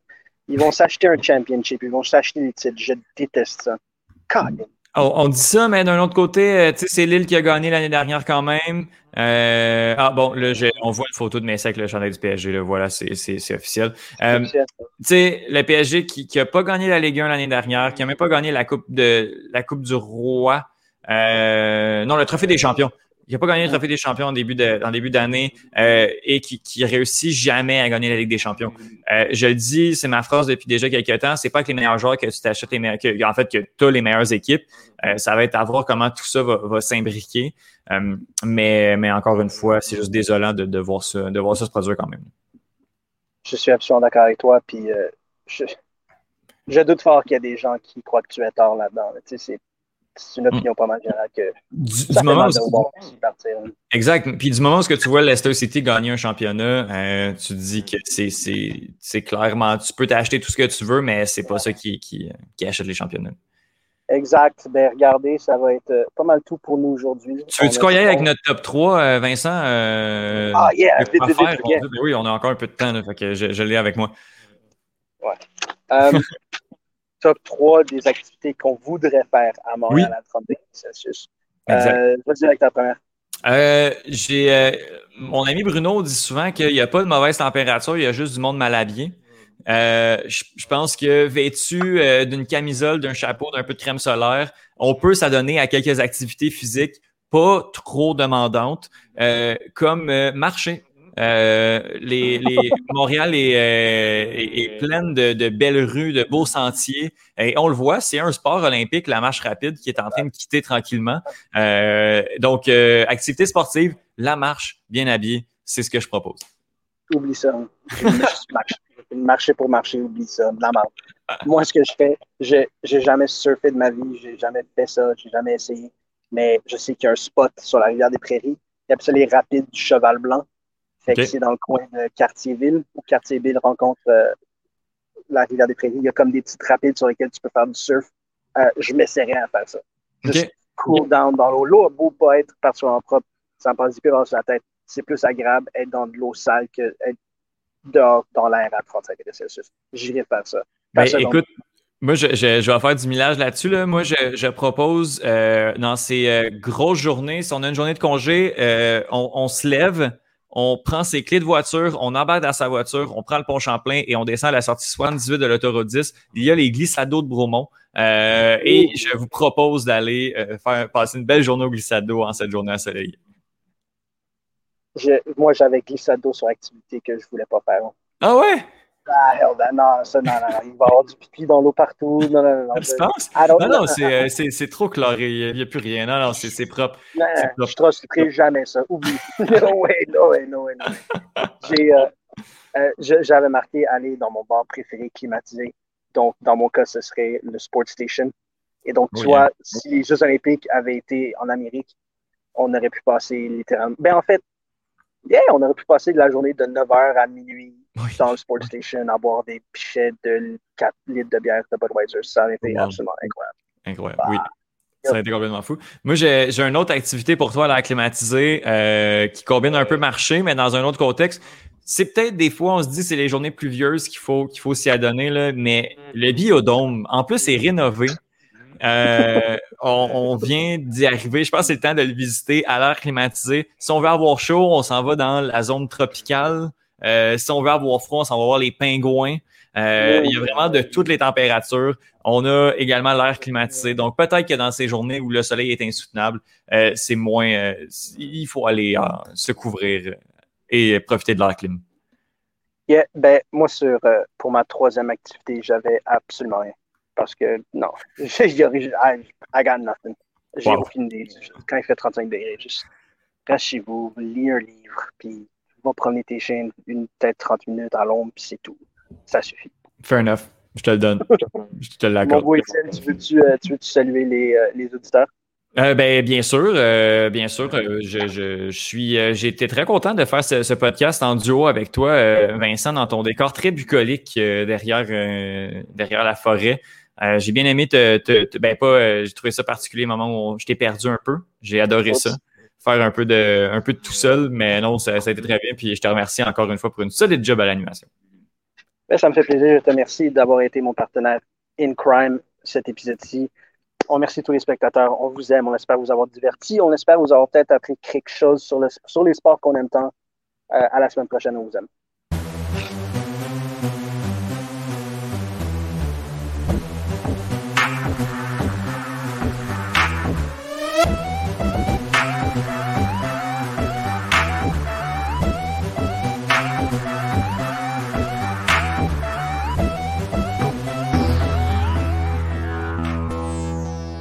Ils vont s'acheter un championship, ils vont s'acheter des titres. Je déteste ça. On, dit ça, mais d'un autre côté, euh, c'est Lille qui a gagné l'année dernière quand même. Euh, ah bon, là, on voit une photo de Messi avec le chandail du PSG. Là, voilà, c'est officiel. Euh, tu sais, le PSG qui n'a pas gagné la Ligue 1 l'année dernière, qui n'a même pas gagné la Coupe, de, la coupe du Roi. non, le Trophée des Champions il n'a pas gagné le trophée des champions en début de, début d'année euh, et qui, qui réussit jamais à gagner la Ligue des champions. Euh, je le dis, c'est ma phrase depuis déjà quelques temps. C'est pas que les meilleurs joueurs que tu t'achètes les meilleurs, que, en fait que tu as les meilleures équipes. Euh, ça va être à voir comment tout ça va, va s'imbriquer. mais, mais encore une fois, c'est juste désolant de, de, voir ça, de voir ça se produire quand même. Je suis absolument d'accord avec toi. Puis je, je doute fort qu'il y a des gens qui croient que tu es tort là-dedans. Tu sais, c'est une opinion pas mal générale que du, moment où partir. Exact. Puis du moment où tu vois Leicester City gagner un championnat, hein, tu te dis que c'est clairement, tu peux t'acheter tout ce que tu veux, mais c'est pas ça qui, qui, qui, achète les championnats. Exact. Ben, regardez, ça va être euh, pas mal tout pour nous aujourd'hui. Tu veux-tu qu'on avec notre top 3, euh, Vincent? Euh, ah, yeah, vite, vite, vite, ben oui, on a encore un peu de temps, fait que je, je l'ai avec moi. Ouais. top 3 des activités qu'on voudrait faire à Montréal à 30 degrés Celsius. Euh, Vas-y avec ta première. Euh, j'ai, euh, mon ami Bruno dit souvent qu'il n'y a pas de mauvaise température, il y a juste du monde mal habillé. Euh, je, pense que vêtu euh, d'une camisole, d'un chapeau, d'un peu de crème solaire, on peut s'adonner à quelques activités physiques pas trop demandantes, comme marcher. Euh, les, Montréal est, euh, est, pleine de, belles rues, de beaux sentiers. Et on le voit, c'est un sport olympique, la marche rapide, qui est en train de quitter tranquillement. Euh, donc, activité sportive, la marche, bien habillée, c'est ce que je propose. Oublie ça. marcher pour marcher, oublie ça. La marche. Moi, ce que je fais, j'ai jamais surfé de ma vie, j'ai jamais fait ça, j'ai jamais essayé. Mais je sais qu'il y a un spot sur la rivière des Prairies. Il y a ça les rapides du Cheval Blanc c'est dans le coin de Quartier-Ville, où Quartier-Ville rencontre euh, la rivière des Prairies. Il y a comme des petites rapides sur lesquelles tu peux faire du surf. Euh, je m'essaierais à faire ça. Juste cool down dans l'eau. L'eau a beau pas être particulièrement propre, ça me passe du sur la tête. C'est plus agréable être dans de l'eau sale que être dehors dans l'air à 35 degrés Celsius. J'irai faire ça. Ben, écoute, moi, je, je, je, vais faire du millage là-dessus. Là. Moi, je, je propose euh, dans ces grosses journées, si on a une journée de congé, on, on, se lève, on prend ses clés de voiture, on embarque dans sa voiture, on prend le pont Champlain et on descend à la sortie 78 de l'autoroute 10. Il y a les glissados de Bromont. Euh, et je vous propose d'aller euh, faire passer une belle journée au glissado en cette journée ensoleillée. moi, j'avais glissado sur activité que je voulais pas faire. Ah ouais? Ah, hell, ben non, ça, non, non, il va y avoir du pipi dans l'eau partout. Non, non, non. Tu penses? Non, non, euh, c'est trop claré. Il n'y a, plus rien. Non, non, c'est propre. Non, propre. Je ne trusterai jamais ça. Oublie. no way, no way, no way, no way. Euh, euh, J'avais marqué aller dans mon bar préféré climatisé. Donc, dans mon cas, ce serait le Sport Station. Et donc, tu vois, si les Jeux Olympiques avaient été en Amérique, on aurait pu passer littéralement. Ben, en fait, yeah, on aurait pu passer de la journée de 9h à minuit dans le Sport Station à boire des pichets de 4 litres de bière de Budweiser. Ça aurait été absolument incroyable. Incroyable, oui. Ça a été complètement fou. Moi, j'ai une autre activité pour toi à la climatisée euh, qui combine un peu marché, mais dans un autre contexte. C'est peut-être des fois, on se dit c'est les journées pluvieuses qu'il faut, qu'il faut s'y adonner, là, mais le biodôme, en plus, est rénové. Euh, on, vient d'y arriver. Je pense que c'est le temps de le visiter à l'air climatisé. Si on veut avoir chaud, on s'en va dans la zone tropicale. Euh, si on veut avoir froid, on va voir les pingouins. Euh, il y a vraiment de toutes les températures. On a également l'air climatisé. Donc, peut-être que dans ces journées où le soleil est insoutenable, euh, c'est moins. il faut aller se couvrir et profiter de l'air clim. Yeah, ben, moi, sur, pour ma troisième activité, j'avais absolument rien. Parce que, non, I, I got nothing. J'ai aucune idée. Quand il fait 35 degrés, juste reste chez vous, lis un livre, puis va promener tes chiens une tête 30 minutes à l'ombre, puis c'est tout. Ça suffit. Fair enough. Je te le donne. Je te l'accorde. Mon beau Étienne, tu veux-tu euh, veux saluer les, euh, les auditeurs? Euh, ben, bien sûr, bien sûr. je, je, suis, j'ai été très content de faire ce, podcast en duo avec toi, Vincent, dans ton décor très bucolique derrière, derrière la forêt. j'ai bien aimé te, ben pas, j'ai trouvé ça particulier au moment où je t'ai perdu un peu. J'ai adoré ça faire un peu de, un peu de tout seul, mais non, ça, a été très bien. Puis je te remercie encore une fois pour une solide job à l'animation. Ben, ça me fait plaisir. Je te remercie d'avoir été mon partenaire in crime cet épisode-ci. On remercie tous les spectateurs. On vous aime. On espère vous avoir diverti. On espère vous avoir peut-être appris quelque chose sur, sur les sports qu'on aime tant. Euh, à la semaine prochaine. On vous aime.